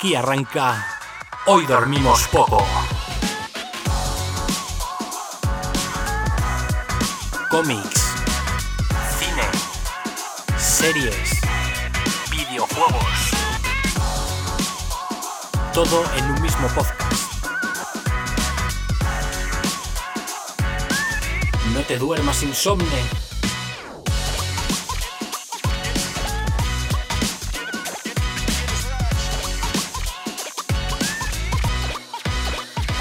Aquí arranca. Hoy dormimos poco. Cómics, cine, series, videojuegos. Todo en un mismo podcast. No te duermas insomne.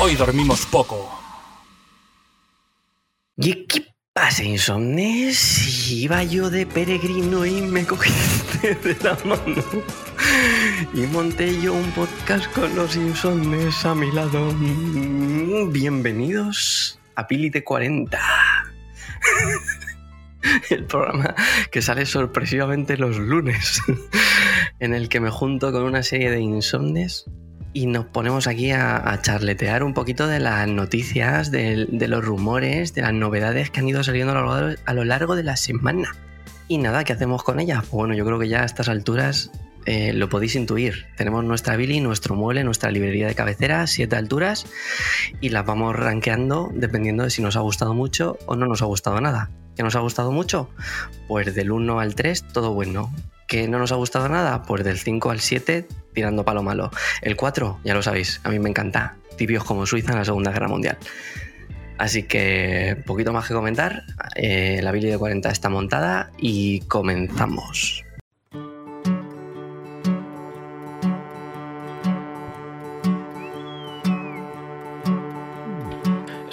Hoy dormimos poco. ¿Y qué pasa, insomnes? Iba yo de peregrino y me cogiste de la mano. Y monté yo un podcast con los insomnes a mi lado. Bienvenidos a Pili de 40. El programa que sale sorpresivamente los lunes, en el que me junto con una serie de insomnes y nos ponemos aquí a, charletear un poquito de las noticias, de, de los rumores, de las novedades que han ido saliendo a lo, largo, a lo largo de la semana. Y nada, ¿qué hacemos con ellas? Pues bueno, yo creo que ya a estas alturas eh, lo podéis intuir. Tenemos nuestra Billy, nuestro mueble, nuestra librería de cabecera, siete alturas, y las vamos rankeando dependiendo de si nos ha gustado mucho o no nos ha gustado nada. ¿Qué nos ha gustado mucho? Pues del 1 al 3, todo bueno. ¿Que no nos ha gustado nada? Pues del 5 al 7, tirando palo malo. El 4, ya lo sabéis, a mí me encanta. Tibios como Suiza en la Segunda Guerra Mundial. Así que, poquito más que comentar. Eh, la Billy de 40 está montada y comenzamos.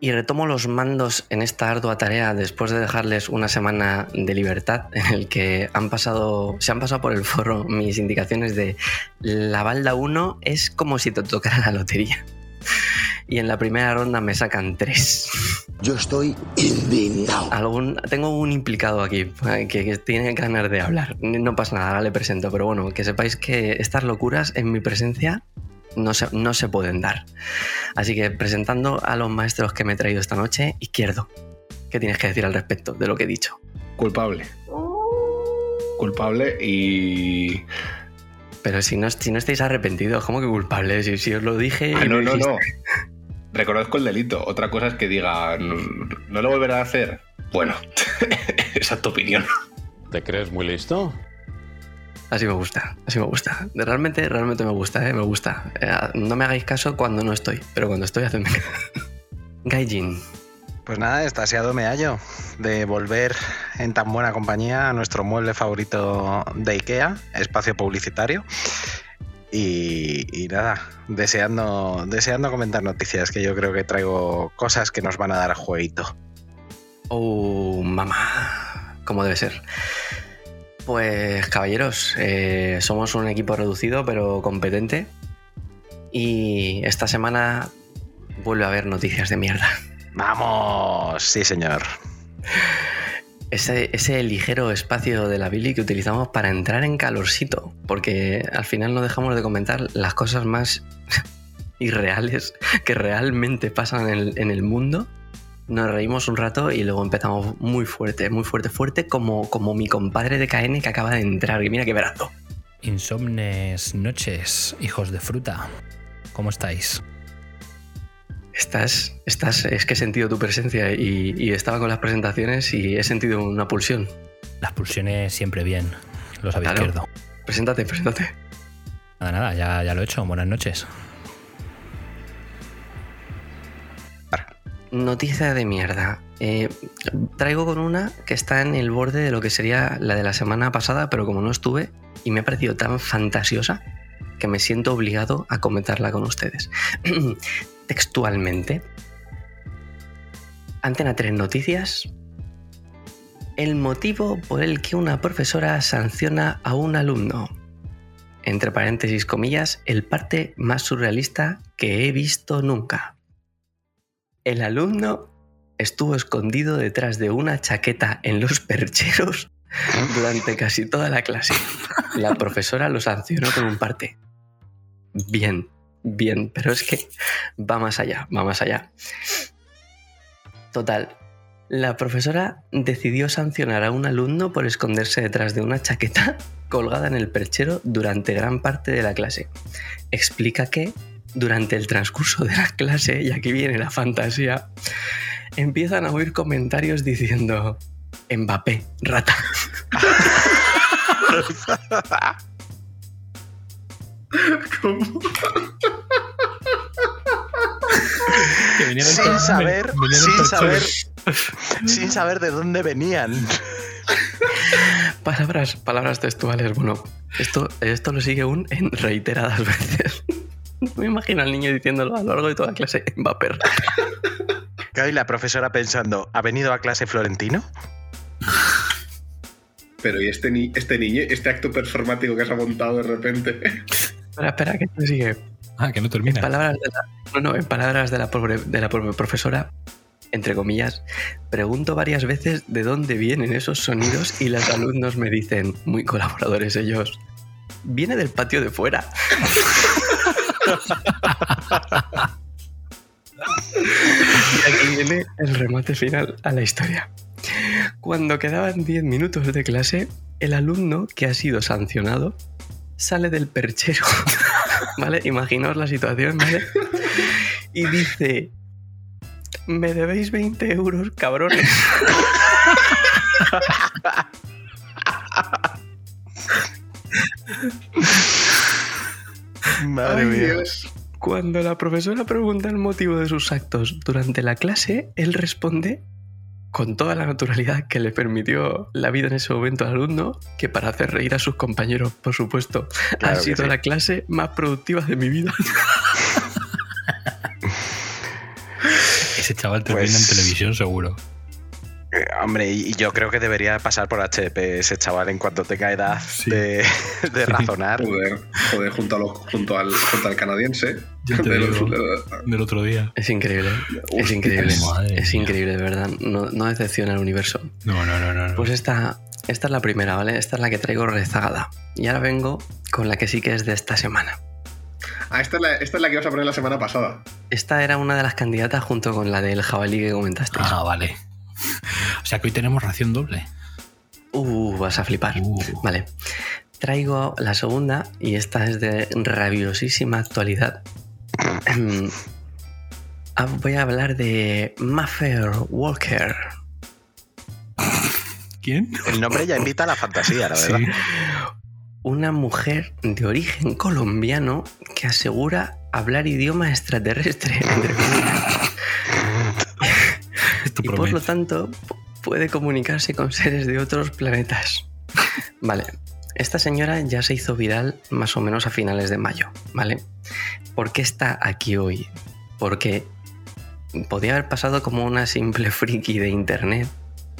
Y retomo los mandos en esta ardua tarea después de dejarles una semana de libertad en el que han pasado, se han pasado por el forro mis indicaciones de la balda 1 es como si te tocara la lotería. Y en la primera ronda me sacan 3. Yo estoy indignado. Algún, tengo un implicado aquí eh, que, que tiene ganas de hablar. No pasa nada, ahora le presento, pero bueno, que sepáis que estas locuras en mi presencia no se, no se pueden dar. Así que presentando a los maestros que me he traído esta noche, Izquierdo, ¿qué tienes que decir al respecto de lo que he dicho? Culpable. Culpable y. Pero si no, si no estáis arrepentidos, ¿cómo que culpables? Si, si os lo dije... Ah, y no, no, no. Reconozco el delito. Otra cosa es que diga, no, no lo volverá a hacer. Bueno, esa es tu opinión. ¿Te crees muy listo? Así me gusta, así me gusta. Realmente, realmente me gusta, ¿eh? me gusta. Eh, no me hagáis caso cuando no estoy, pero cuando estoy, hacedme caso. Gaijin, Pues nada, estasiado me hallo de volver en tan buena compañía a nuestro mueble favorito de IKEA, espacio publicitario. Y, y nada, deseando, deseando comentar noticias, que yo creo que traigo cosas que nos van a dar jueguito. Oh, mamá. Como debe ser. Pues, caballeros, eh, somos un equipo reducido pero competente. Y esta semana vuelve a haber noticias de mierda. ¡Vamos! Sí, señor. Ese, ese ligero espacio de la Billy que utilizamos para entrar en calorcito. Porque al final no dejamos de comentar las cosas más irreales que realmente pasan en el, en el mundo nos reímos un rato y luego empezamos muy fuerte, muy fuerte, fuerte, como, como mi compadre de KN que acaba de entrar. Y mira qué brazo. Insomnes noches, hijos de fruta. ¿Cómo estáis? Estás, estás, es que he sentido tu presencia y, y estaba con las presentaciones y he sentido una pulsión. Las pulsiones siempre bien. Lo sabéis, Claro. izquierdo. Preséntate, preséntate. Nada, nada, ya, ya lo he hecho. Buenas noches. Noticia de mierda. Eh, traigo con una que está en el borde de lo que sería la de la semana pasada, pero como no estuve y me ha parecido tan fantasiosa que me siento obligado a comentarla con ustedes. Textualmente. Antena 3 Noticias. El motivo por el que una profesora sanciona a un alumno. entre paréntesis comillas, el parte más surrealista que he visto nunca. El alumno estuvo escondido detrás de una chaqueta en los percheros durante casi toda la clase. La profesora lo sancionó con un parte. Bien, bien, pero es que va más allá, va más allá. Total, la profesora decidió sancionar a un alumno por esconderse detrás de una chaqueta colgada en el perchero durante gran parte de la clase. Explica que durante el transcurso de la clase, y aquí viene la fantasía, empiezan a oír comentarios diciendo Mbappé, rata. Que venían en sin saber, sin saber, sin saber de dónde venían. Palabras, palabras textuales. Bueno, esto, esto lo sigue un en reiteradas veces. Me imagino al niño diciéndolo a lo largo de toda la clase. Mbappé. Y la profesora pensando, ¿ha venido a clase Florentino? Pero ¿y este, ni este niño, este acto performático que se ha montado de repente? Espera, espera, que esto sigue. Ah, que no termina. En palabras de la, no, no, en palabras de la, pobre, de la pobre profesora, entre comillas, pregunto varias veces de dónde vienen esos sonidos y los alumnos me dicen, muy colaboradores ellos, viene del patio de fuera. y aquí viene el remate final a la historia. Cuando quedaban 10 minutos de clase, el alumno que ha sido sancionado sale del perchero, ¿vale? Imaginaos la situación, ¿vale? Y dice, me debéis 20 euros, cabrones. Madre Ay, mía. Dios. Cuando la profesora pregunta el motivo de sus actos durante la clase, él responde con toda la naturalidad que le permitió la vida en ese momento al alumno, que para hacer reír a sus compañeros, por supuesto, Claro ha sido sí. la clase más productiva de mi vida. Ese chaval termina Pues- en televisión seguro. Eh, Hombre, y yo creo que debería pasar por HP ese chaval en cuanto tenga edad Sí. de, de razonar. Joder, joder, junto, a lo- junto, al, junto al canadiense. Ya te De digo. los- Del otro día. Es increíble, es increíble, Madre es mía. increíble, de verdad. No, no decepciona el universo. No, no, no, no. Pues esta, esta es la primera, ¿vale? Esta es la que traigo rezagada. Y ahora vengo con la que sí que es de esta semana. Ah, esta es, la, esta es la que ibas a poner la semana pasada. Esta era una de las candidatas junto con la del jabalí que comentasteis. Ah, vale. O sea que hoy tenemos ración doble. Uh, vas a flipar. Uh. Vale. Traigo la segunda y esta es de rabiosísima actualidad. Ah, Voy a hablar de Maffer Walker. ¿Quién? El nombre ya invita a la fantasía, la Sí. verdad. Una mujer de origen colombiano que asegura hablar idioma extraterrestre. entre y por lo tanto pu- puede comunicarse con seres de otros planetas. Vale, esta señora ya se hizo viral más o menos a finales de mayo, ¿vale? ¿Por qué está aquí hoy? Porque podía haber pasado como una simple friki de internet,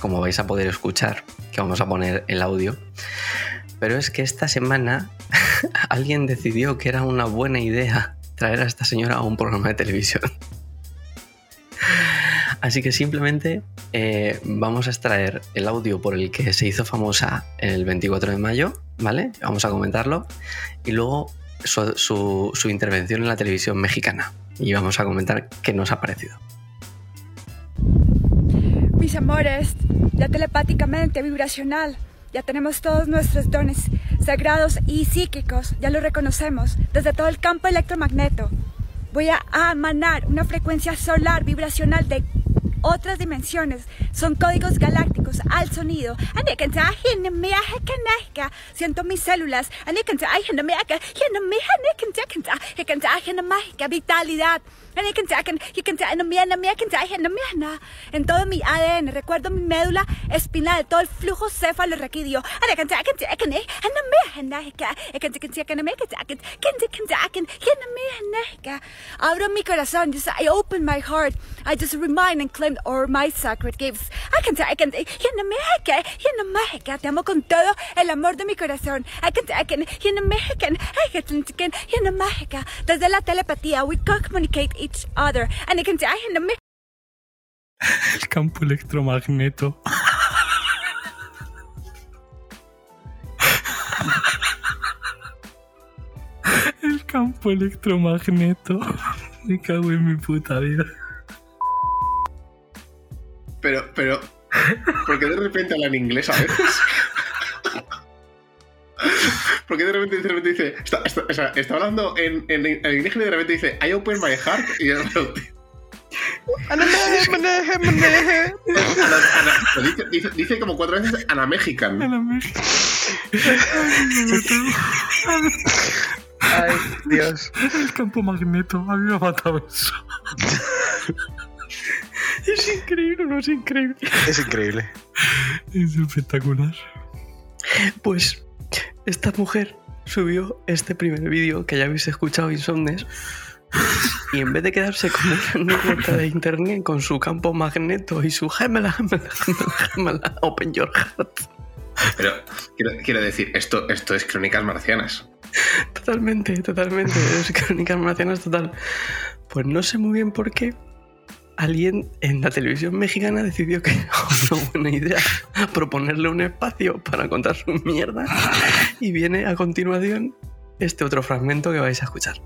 como vais a poder escuchar, que vamos a poner el audio. Pero es que esta semana alguien decidió que era una buena idea traer a esta señora a un programa de televisión. Así que simplemente eh, vamos a extraer el audio por el que se hizo famosa el 24 de mayo, ¿vale? Vamos a comentarlo. Y luego su, su- intervención en la televisión mexicana. Y vamos a comentar qué nos ha parecido. Mis amores, ya telepáticamente, vibracional, ya tenemos todos nuestros dones sagrados y psíquicos, ya lo reconocemos desde todo el campo electromagneto. Voy a emanar una frecuencia solar vibracional de otras dimensiones. Son códigos galácticos al sonido. Siento mis células. Vitalidad. En todo mi ADN, recuerdo mi médula espinal, todo el flujo céfalo raquídeo. Abro mi corazón, just I open my heart. I just remind and claim all my sacred gifts. I can I can y en América, y en América. Te amo con todo el amor de mi corazón. I can, I can, y en América, I can, I can, y en América. Desde la telepatía, we can communicate each other. And I can, I in América. El campo electromagneto. El campo electromagneto. Me cago en mi puta vida. Pero, pero. ¿Por qué de repente habla en inglés a veces? ¿Por qué de repente, de repente dice. Está, está- o sea, está hablando en, en, en indígena y de repente dice I open my heart y de repente- Ana- Ana- dice, dice, dice como cuatro veces Ana Mexican. En América. Ay, Dios. El campo magneto. A mí me ha matado eso. Es increíble, no es increíble. Es increíble. Es espectacular. Pues esta mujer subió este primer vídeo que ya habéis escuchado, Insomnes. Y en vez de quedarse con una anécdota de internet con su campo magneto y su gemela, gemela, gemela, gemela, open your heart. Pero quiero, quiero decir, esto, esto es crónicas marcianas. Totalmente, totalmente. Es crónicas marcianas total. Pues no sé muy bien por qué alguien en la televisión mexicana decidió que era una buena idea proponerle un espacio para contar su mierda. Y viene a continuación este otro fragmento que vais a escuchar.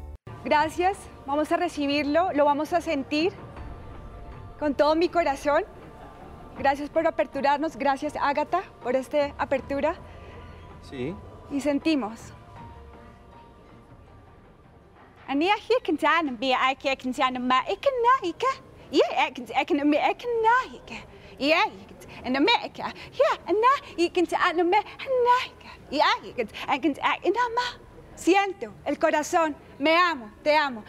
Gracias, vamos a recibirlo, lo vamos a sentir con todo mi corazón. Gracias por aperturarnos, gracias Ágata por esta apertura. Sí. Y sentimos. Yeah, en na Siento el corazón, me amo, te amo.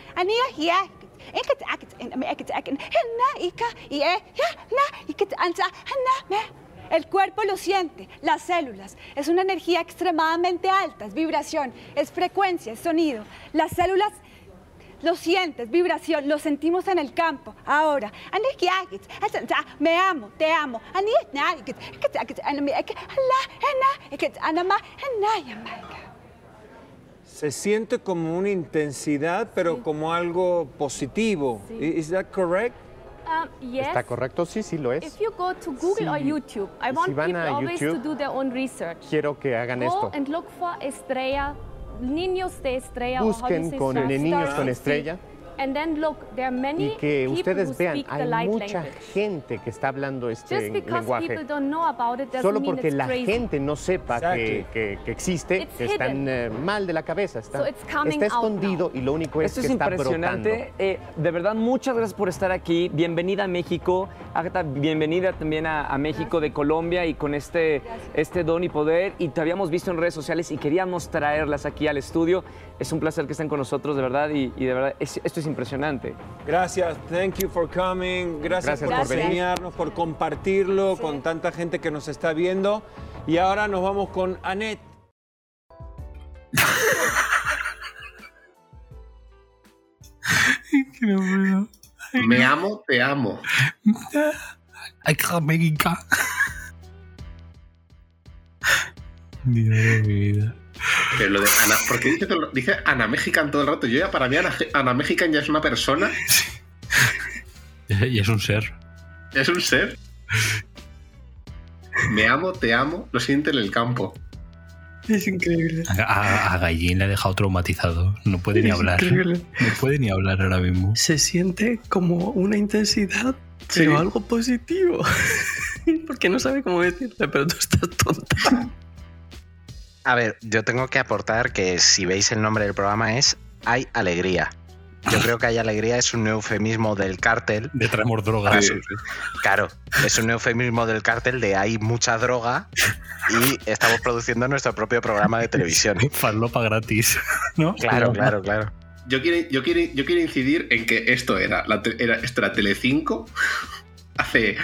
El cuerpo lo siente, las células. Es una energía extremadamente alta, es vibración, es frecuencia, es sonido. Las células lo sientes, vibración, lo sentimos en el campo. Ahora, me amo, te amo. Se siente como una intensidad, pero como algo positivo. ¿Is that correct? Um, yes. ¿Está correcto? Sí, sí lo es. If you go to Google or. YouTube, I Si want van people a always to YouTube, do their own research. Quiero que hagan Go esto. and look for estrella, niños de estrella. Busquen con niños con estrella And then look, there are many y que people ustedes who vean, speak the hay mucha language. gente que está hablando este Just because lenguaje. people don't know about it doesn't Solo mean porque it's la crazy. gente no sepa que, que- que existe, It's que están hidden. eh, mal de la cabeza. Está, So it's coming está out escondido y lo único es Esto que es está impresionante. brotando. Eh, de verdad, muchas gracias por estar aquí. Bienvenida a México. Agatha, bienvenida también a, a México de Colombia y con este, este don y poder. Y te habíamos visto en redes sociales y queríamos traerlas aquí al estudio. Es un placer que estén con nosotros, de verdad. Y, y de verdad, es- esto es impresionante. Gracias, thank you for coming. Gracias, Gracias por por enseñarnos, por compartirlo con tanta gente que nos está viendo. Y ahora nos vamos con Annette. Puedo. Me amo, te amo. América. Dios de mi vida. Pero lo de Ana, porque dice, todo el- dice Ana Mexican todo el rato. Yo ya, para mí, Ana, Ana Mexican ya es una persona, Y es un ser. es un ser. Me amo, te amo, lo siente en el campo. Es increíble. A, a- Gallín le ha dejado traumatizado. No puede ni Es hablar. increíble. No puede ni hablar ahora mismo. Se siente como una intensidad, pero Sí. algo positivo. Porque no sabe cómo decirle, pero tú estás tonta. A ver, yo tengo que aportar que si veis el nombre del programa es Hay Alegría. Yo creo que Hay Alegría es un eufemismo del cártel. De traemos droga. Sí. su- Claro, es un eufemismo del cártel de hay mucha droga y estamos produciendo nuestro propio programa de televisión. Farlopa gratis. ¿No? Claro, claro, claro. Yo quiero, yo, quiero, yo quiero incidir en que esto era, la era, esto era Telecinco hace.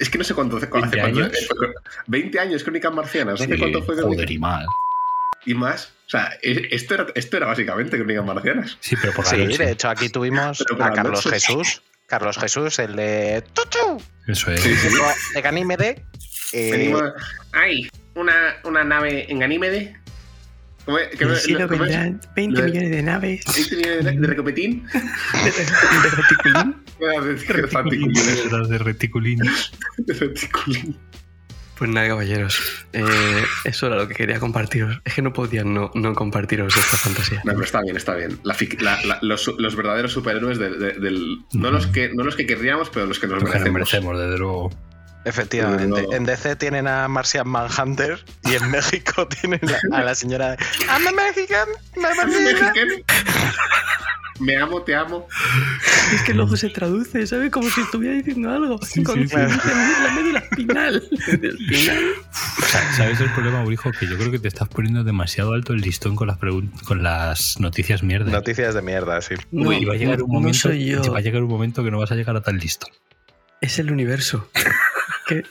Es que no sé cuánto hace. hace 20 cuánto- años. 20 años, Crónicas Marcianas. ¿Hace Sí, cuánto fue de joder, y mal. Y más. O sea, e- esto era, esto era básicamente Crónicas Marcianas. Sí, pero por la Sí, noche. de hecho aquí tuvimos a Carlos noche. Jesús. Carlos Jesús, el de Tutu, Eso es. Sí, sí. de Ganímede. Eh, Venimos. ¡Ay! Una, una nave en Ganímede. ¿Cómo es? ¿Qué En el me- cielo cómo es? vendrán 20 Lo de- millones de naves. 20 millones de, de recopetín. de reticulín. De reticulín. de reticulín. De reticulín. Pues nada, caballeros. eh, eso era lo que quería compartiros. Es que no podía no, no compartiros esta fantasía. No, pero está bien, está bien. La fic- la- la- los, los verdaderos superhéroes de- de- del. No los, que, no los que querríamos, pero los que nos Lo que nos merecemos. merecemos, desde luego. Efectivamente. No. En DC tienen a Martian Manhunter y en México tienen a la señora. I'm a Mexican, I'm a Mexican. Me amo, te amo. Es que luego se traduce, ¿sabes? Como si estuviera diciendo algo. Con sí, con- claro. la médula espinal. Espinal. Sa- ¿Sabes el problema, Urijo? Que yo creo que te estás poniendo demasiado alto el listón con las, con las noticias mierda. Noticias de mierda, sí. No, y va a llegar un no momento, soy yo. Va a llegar un momento que no vas a llegar a tan listo. Es el universo. que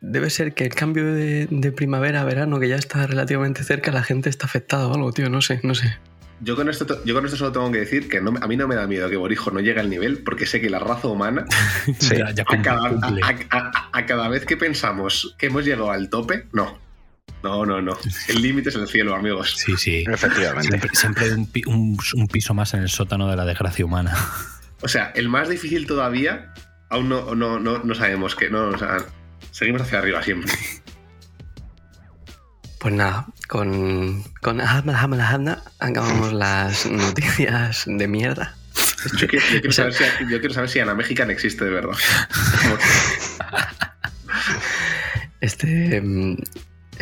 debe ser que el cambio de, de primavera a verano, que ya está relativamente cerca, la gente está afectada o algo, tío. No sé, no sé. Yo con, esto, yo con esto solo tengo que decir que no, a mí no me da miedo que Borijo no llegue al nivel, porque sé que la raza humana, Sí. Ya, ya a cada, cumple. a- a- a cada vez que pensamos que hemos llegado al tope, no. No, no, no. El límite es el cielo, amigos. Sí, sí. Efectivamente. Siempre, siempre hay un, pi- un- un piso más en el sótano de la desgracia humana. O sea, el más difícil todavía, aún no, no, no, no sabemos que. No, o sea, seguimos hacia arriba siempre. Pues nada, con, con Ahmad Ahmad Ahmad acabamos las noticias de mierda. Yo quiero, yo quiero saber, si, yo quiero saber si Ana Mexican existe de verdad. Este. mm,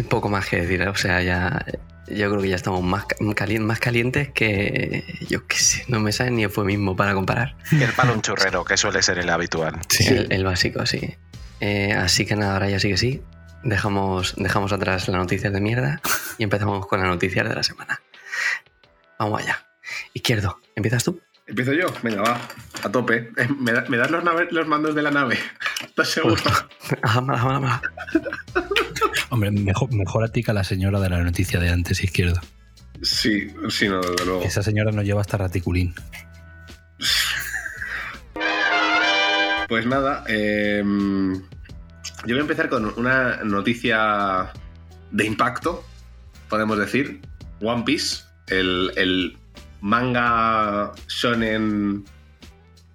Poco más que decir, ¿eh? o sea, ya. Yo creo que ya estamos más, ca- calien- más calientes que. Yo qué sé, no me sale ni eufemismo para comparar. El palo un churrero, que suele ser el habitual. El, el básico, sí. Eh, así que nada, ahora ya sí que sí. Dejamos, dejamos atrás las noticias de mierda y empezamos con las noticias de la semana. Vamos allá. Izquierdo, ¿empiezas tú? Empiezo yo. Venga, va. A tope. ¿Me, da- me das los, nave- los mandos de la nave? ¿Estás seguro? Ahmad, Ahmad. Hombre, mejor, mejor a ti que a la señora de la noticia de antes, izquierdo. Sí, sí, no, desde luego. Esa señora nos lleva hasta raticulín. Pues nada, eh, yo voy a empezar con una noticia de impacto, podemos decir. One Piece, el, el manga shonen.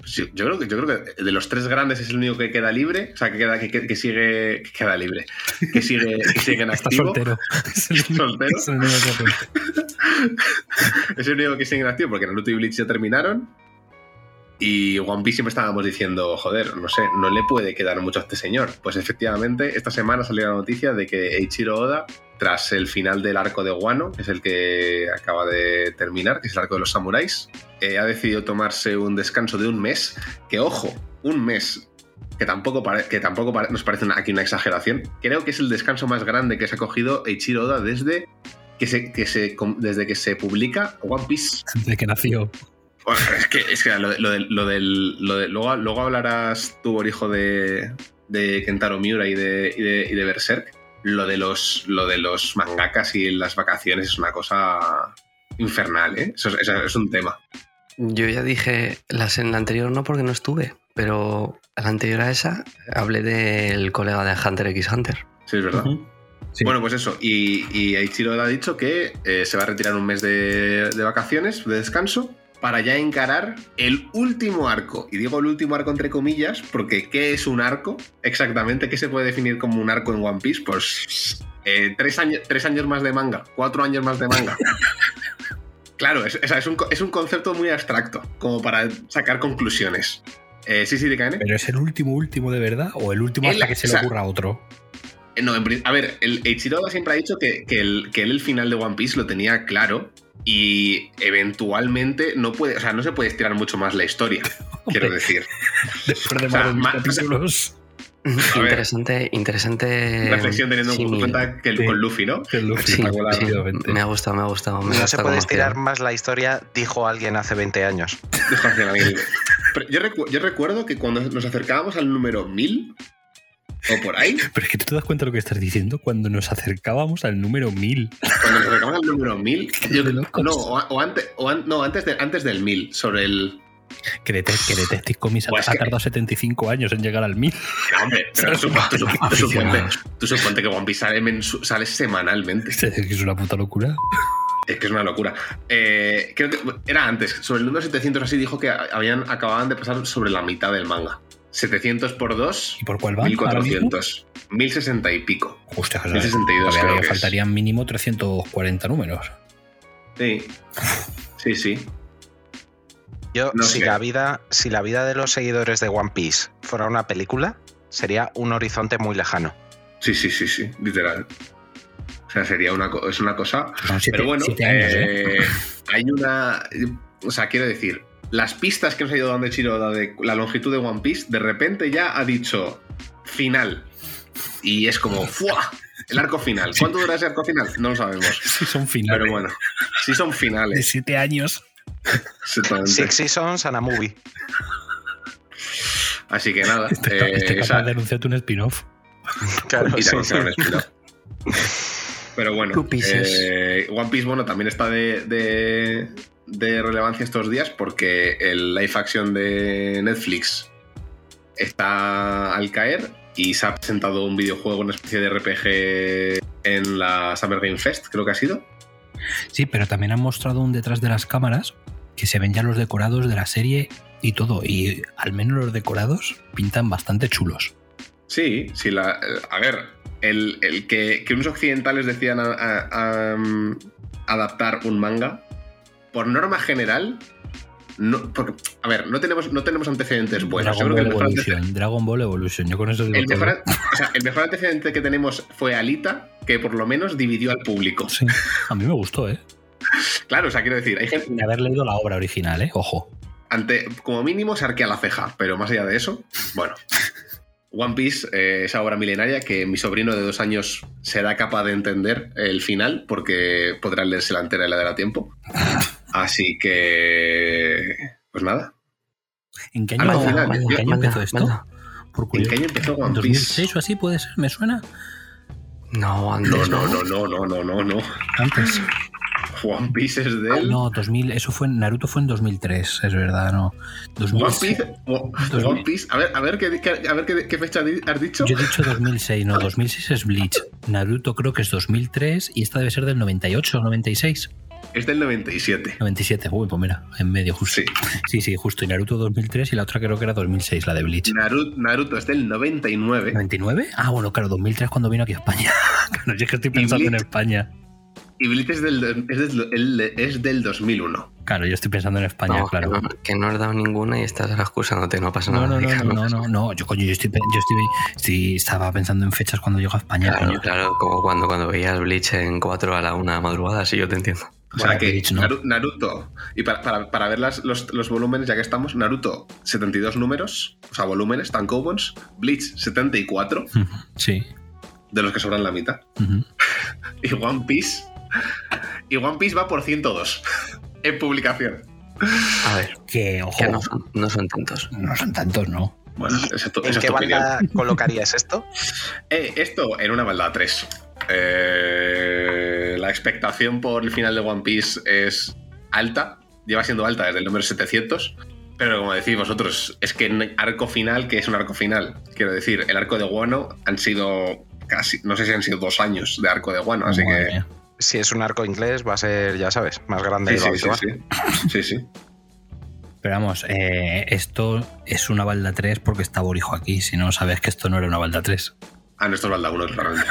sí, Yo creo, que, yo creo que de los tres grandes es el único que queda libre, o sea, que, queda, que, que- sigue. que queda libre. Que sigue, que sigue en activo. soltero. Es el único- Soltero. Es el único que sigue en activo porque Naruto y Bleach ya terminaron. Y One Piece siempre estábamos diciendo, joder, no sé, no le puede quedar mucho a este señor. Pues efectivamente, esta semana salió la noticia de que Eiichiro Oda, tras el final del arco de Wano, que es el que acaba de terminar, que es el arco de los samuráis, eh, ha decidido tomarse un descanso de un mes. Que ojo, un mes. Que tampoco, que tampoco nos parece aquí una exageración. Creo que es el descanso más grande que se ha cogido Eiichiro Oda desde que se, que se, desde que se publica One Piece. De que nació. Bueno, es que, es que lo, de- lo del- lo del- lo de- luego, luego hablarás tú, hijo de, de Kentaro Miura y de, y de, y de Berserk. Lo de, los, lo de los mangakas y las vacaciones es una cosa infernal, ¿eh? Eso, es- eso es un tema. Yo ya dije las en la anterior no porque no estuve, pero a la anterior a esa hablé del colega de Hunter x Hunter. Sí, es verdad. Sí. Bueno, pues eso. Y, y Eiichiro ha dicho que eh, se va a retirar un mes de, de vacaciones, de descanso, para ya encarar el último arco. Y digo el último arco entre comillas, porque ¿qué es un arco? Exactamente, ¿qué se puede definir como un arco en One Piece? Pues eh, tres, años, tres años más de manga, cuatro años más de manga. Claro, es, un, es un concepto muy abstracto, como para sacar conclusiones. Eh, sí, sí, DKN. ¿Pero es el último, último de verdad? ¿O el último El- hasta que se o le ocurra a otro? Eh, No, en a ver, el Eiichiro Oda siempre ha dicho que, que el, que él el final de One Piece lo tenía claro y eventualmente no puede, o sea, no se puede estirar mucho más la historia, quiero decir. Después de O sea, más capítulos. Interesante, interesante. Reflexión teniendo en cuenta que el, Sí. con Luffy, ¿no? Que Luffy, Sí, Espectacular. sí, me ha gustado, me ha gustado. Me No gusta se puede estirar más la historia, dijo alguien hace 20 años. Yo, recu- yo recuerdo que cuando nos acercábamos al número 1000 o por ahí, Pero es que tú te das cuenta de lo que estás diciendo cuando nos acercábamos al número 1000. cuando nos acercábamos al número 1000, yo- no, o, o antes, o an- no, antes, de- antes del 1000, sobre el Que, Detec- que Detective Comics ha- Pues ha que- tardado 75 años en llegar al 1000. Hombre, pero tú, tú, tú, tú suponte, tú suponte que One Piece sale, mensu- sale semanalmente. Es una puta locura. Es que es una locura. Eh, creo que era antes, sobre el número 700 así dijo que habían, acababan de pasar sobre la mitad del manga. 700 por 2, ¿Y por cuál mismo? 1400. 1060 y pico. Hostia, que 1062 todavía creo que es. faltarían mínimo 340 números. Sí, sí, sí. Yo, No si sé. la vida, si la vida de los seguidores de One Piece fuera una película, sería un horizonte muy lejano. Sí, sí, sí, sí, literal. O sea, sería una, es una cosa. Son siete- Pero bueno, años, eh, hay una. O sea, quiero decir, las pistas que nos ha ido dando Chiroda de la longitud de One Piece, de repente ya ha dicho final. Y es como, ¡fua! El arco final. ¿Cuánto dura ese arco final? No lo sabemos. Sí, son finales. Pero bueno, sí son De finales. 7 años. exactamente. Six Seasons and a movie. Así que nada. Este, eh, este esa- capaz de anunciarte un spin-off. Claro, y sí. un spin-off. Pero bueno, Two pieces. eh, One Piece, bueno, también está de, de- de relevancia estos días porque el live action de Netflix está al caer y se ha presentado un videojuego, una especie de RPG en la Summer Game Fest, creo que ha sido. Sí, pero también han mostrado un detrás de las cámaras que se ven ya los decorados de la serie y todo. Y al menos los decorados pintan bastante chulos. Sí, sí, la, a ver, el, el que, que unos occidentales decían a- a- a, um, adaptar un manga, por norma general, no, porque, a ver, no tenemos, no tenemos antecedentes buenos. Dragon Ball Evolution. Dragon Ball Evolution. Yo con eso digo el, todo. mejor, o sea, el mejor antecedente que tenemos fue Alita, que por lo menos dividió al público. Sí, a mí me gustó, ¿eh? Claro, o sea, quiero decir, hay gente, De haber leído la obra original, ¿eh? Ojo. ante, como mínimo se arquea la ceja, pero más allá de eso, bueno. One Piece, eh, esa obra milenaria que mi sobrino de dos años será capaz de entender el final porque podrá leerse la entera y le dará tiempo. Así que, pues nada. ¿En qué año, final, ¿en yo- qué año manda, empezó esto? manda. ¿En qué año empezó ¿En One Piece? 2006 o así puede ser? ¿Me suena? No, antes No, no, no, no, no, no, no, no. Antes. One Piece es de Ah, él. no, 2000, eso fue en Naruto fue en 2003, es verdad, no. 2000, One Piece, One- 2000. One Piece, a ver, a ver, qué, qué- a ver qué, qué fecha has dicho. Yo he dicho 2006, no, 2006 es Bleach. Naruto creo que es 2003 y esta debe ser del 98 o 96. Es del 97. 97, uy, pues mira, en medio justo. Sí. Sí, sí, justo. Y Naruto 2003 y la otra creo que era 2006, la de Bleach. Naruto, Naruto es del 99. ¿99? Ah, bueno, claro, 2003 cuando vino aquí a España. Claro, yo es que estoy pensando en? España. Y Bleach es del, es del, el- es del 2001. Claro, yo estoy pensando en España, No, claro. que, no, que no has dado ninguna y estás excusándote, no pasa No, nada. no, no, no, no, no, no, Yo, coño, yo estoy, yo estoy, estoy- estaba pensando en fechas cuando llego a España, Claro, coño. claro, como cuando, cuando veías Bleach en 4 a la 1 madrugada, sí, yo te entiendo. O sea que Bleach no. Naru- Naruto, y para, para- para ver las- los, los volúmenes, ya que estamos, Naruto 72 números, o sea, volúmenes, tankobons, Bleach 74, Ujú, Sí. de los que sobran la mitad, y One Piece, y One Piece va por 102 en publicación. A ver, Que, ojo, que no son, no son tantos. no son tantos, ¿no? Bueno, ¿En qué opinión. banda colocarías esto? Eh, esto en una maldad 3. Eh, la expectación por el final de One Piece es alta, lleva siendo alta desde el número 700, pero como decís vosotros, es que en arco final, que es un arco final? Quiero decir, el arco de Guano han sido casi, no sé si han sido dos años de arco de Guano, así Madre que... mía. Si es un arco inglés, va a ser, ya sabes, más grande Sí, de lo sí, sí, habitual. sí. Sí, sí. Pero vamos, eh, esto es una balda 3 porque está Borijo aquí. Si no, sabes que esto no era una balda 3. Ah, no, esto es balda 1, claramente.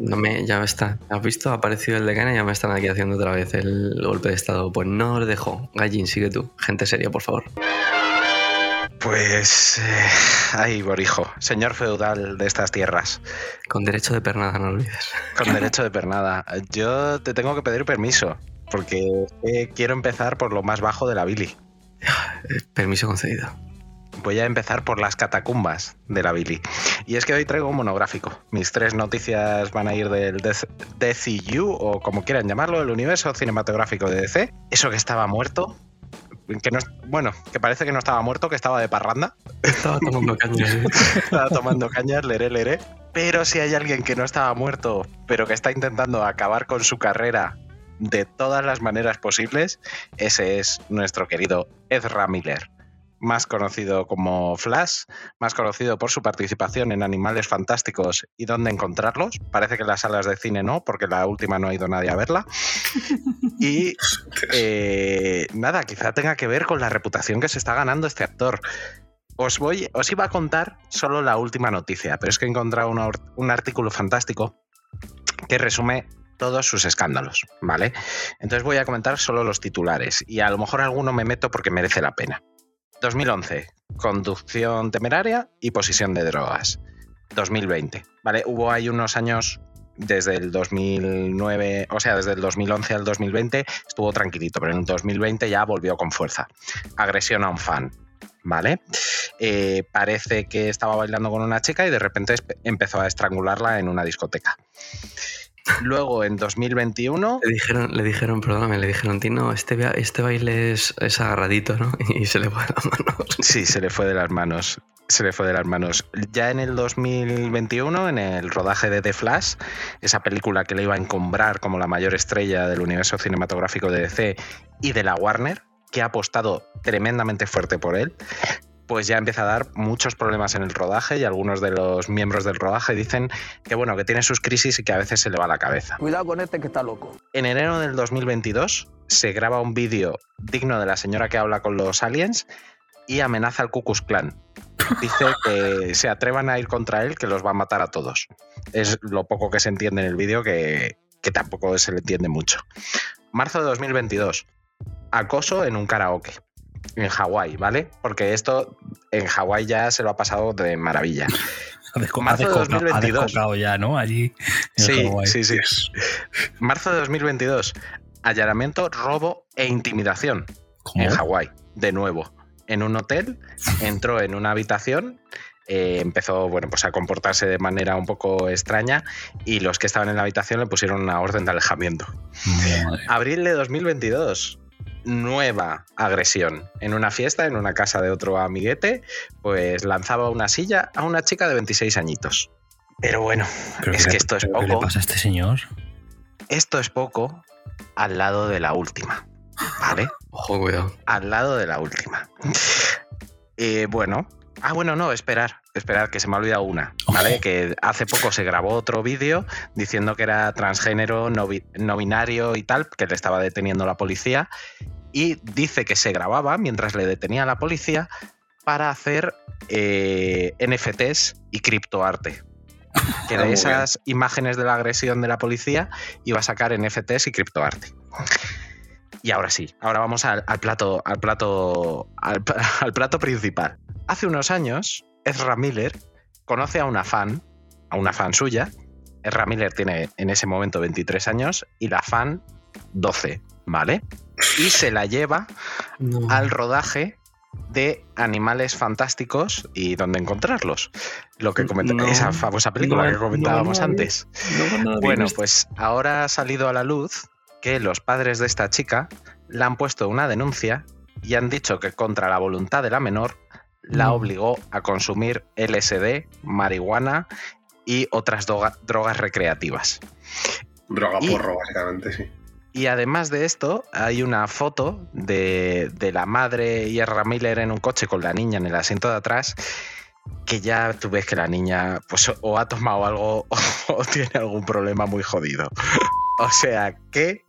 No me, ya está. ¿Has visto? Ha aparecido el decano y ya me están aquí haciendo otra vez el golpe de estado. Pues no os dejo. Gallín, sigue tú. Gente seria, por favor. Pues. eh, ay, Borijo, señor feudal de estas tierras, Con derecho de pernada, no olvides. con derecho de pernada. Yo te tengo que pedir permiso, porque eh, quiero empezar por lo más bajo de la Billy. Eh, Permiso concedido. Voy a empezar por las catacumbas de la Billy. Y es que hoy traigo un monográfico. Mis tres noticias van a ir del DCU, o como quieran llamarlo, el universo cinematográfico de DC. Eso que estaba muerto. Que no, bueno, que parece que no estaba muerto, que estaba de parranda. Estaba tomando caña. ¿eh? estaba tomando cañas, leré, leré. Pero si hay alguien que no estaba muerto, pero que está intentando acabar con su carrera de todas las maneras posibles, ese es nuestro querido Ezra Miller más conocido como Flash, más conocido por su participación en Animales Fantásticos y dónde encontrarlos. Parece que en las salas de cine no, porque la última no ha ido nadie a verla. Y eh, nada, quizá tenga que ver con la reputación que se está ganando este actor. Os, voy, os iba a contar solo la última noticia, pero es que he encontrado una- un artículo fantástico que resume todos sus escándalos, ¿vale? Entonces voy a comentar solo los titulares y a lo mejor alguno me meto porque merece la pena. 2011, conducción temeraria y posesión de drogas. 2020, ¿vale? Hubo ahí unos años desde el 2009, o sea, desde el 2011 al 2020 estuvo tranquilito, pero en el 2020 ya volvió con fuerza. Agresión a un fan, ¿vale? Eh, parece que estaba bailando con una chica y de repente empezó a estrangularla en una discoteca. Luego, en 2021... Le dijeron, le dijeron, perdóname, le dijeron, Tino, este, este baile es, es agarradito, ¿no? Y se le fue la mano. Sí, se le fue de las manos. Se le fue de las manos. Ya en el 2021, en el rodaje de The Flash, esa película que le iba a encumbrar como la mayor estrella del universo cinematográfico de DC y de la Warner, que ha apostado tremendamente fuerte por él, pues ya empieza a dar muchos problemas en el rodaje y algunos de los miembros del rodaje dicen que bueno, que tiene sus crisis y que a veces se le va la cabeza. Cuidado con este que está loco. En enero del 2022 se graba un vídeo digno de la señora que habla con los aliens y amenaza al Ku Klux Klan. Dice que se atrevan a ir contra él, que los va a matar a todos. Es lo poco que se entiende en el vídeo, que, que tampoco se le entiende mucho. Marzo de 2022. Acoso en un karaoke. En Hawái, ¿vale? Porque esto en Hawái ya se lo ha pasado de maravilla. Marzo de descocado- ha 2022. descocado ya, ¿no? Allí. en Sí, Hawái. sí, sí. Marzo de 2022. Allanamiento, robo e intimidación en Hawái. De nuevo. En un hotel, entró en una habitación, eh, empezó bueno, pues a comportarse de manera un poco extraña y los que estaban en la habitación le pusieron una orden de alejamiento. Abril de 2022. Nueva agresión. En una fiesta, en una casa de otro amiguete, pues lanzaba una silla a una chica de 26 añitos. Pero bueno, ¿Pero es que esto es pero qué le poco. pasa a este señor? Esto es poco al lado de la última. ¿Vale? Ojo, cuidado. Al lado de la última. Eh, bueno. Ah, bueno, no, esperar. Esperar, que se me ha olvidado una. ¿Vale? Que hace poco se grabó otro vídeo diciendo que era transgénero, no, bi- no binario y tal, que le estaba deteniendo la policía. Y dice que se grababa mientras le detenía la policía para hacer eh, NFTs y criptoarte. Que Ah, de muy esas imágenes de la agresión de la policía iba a sacar NFTs y criptoarte. Y ahora sí, ahora vamos al, al plato, al plato, al, pl- al plato principal. Hace unos años, Ezra Miller conoce a una fan, a una fan suya. Ezra Miller tiene en ese momento 23 años y la fan 12, ¿vale? Y se la lleva al rodaje de Animales Fantásticos y dónde encontrarlos. Lo que comenta No, esa famosa película no, que comentábamos antes. no, no, no, bueno, no. pues ahora ha salido a la luz que los padres de esta chica le han puesto una denuncia y han dicho que contra la voluntad de la menor la obligó a consumir LSD, marihuana y otras droga- drogas recreativas. Droga Y- porro, básicamente, sí. Y además de esto, hay una foto de, de la madre y Ezra Miller en un coche con la niña en el asiento de atrás, que ya tú ves que la niña pues o ha tomado algo o tiene algún problema muy jodido. O sea que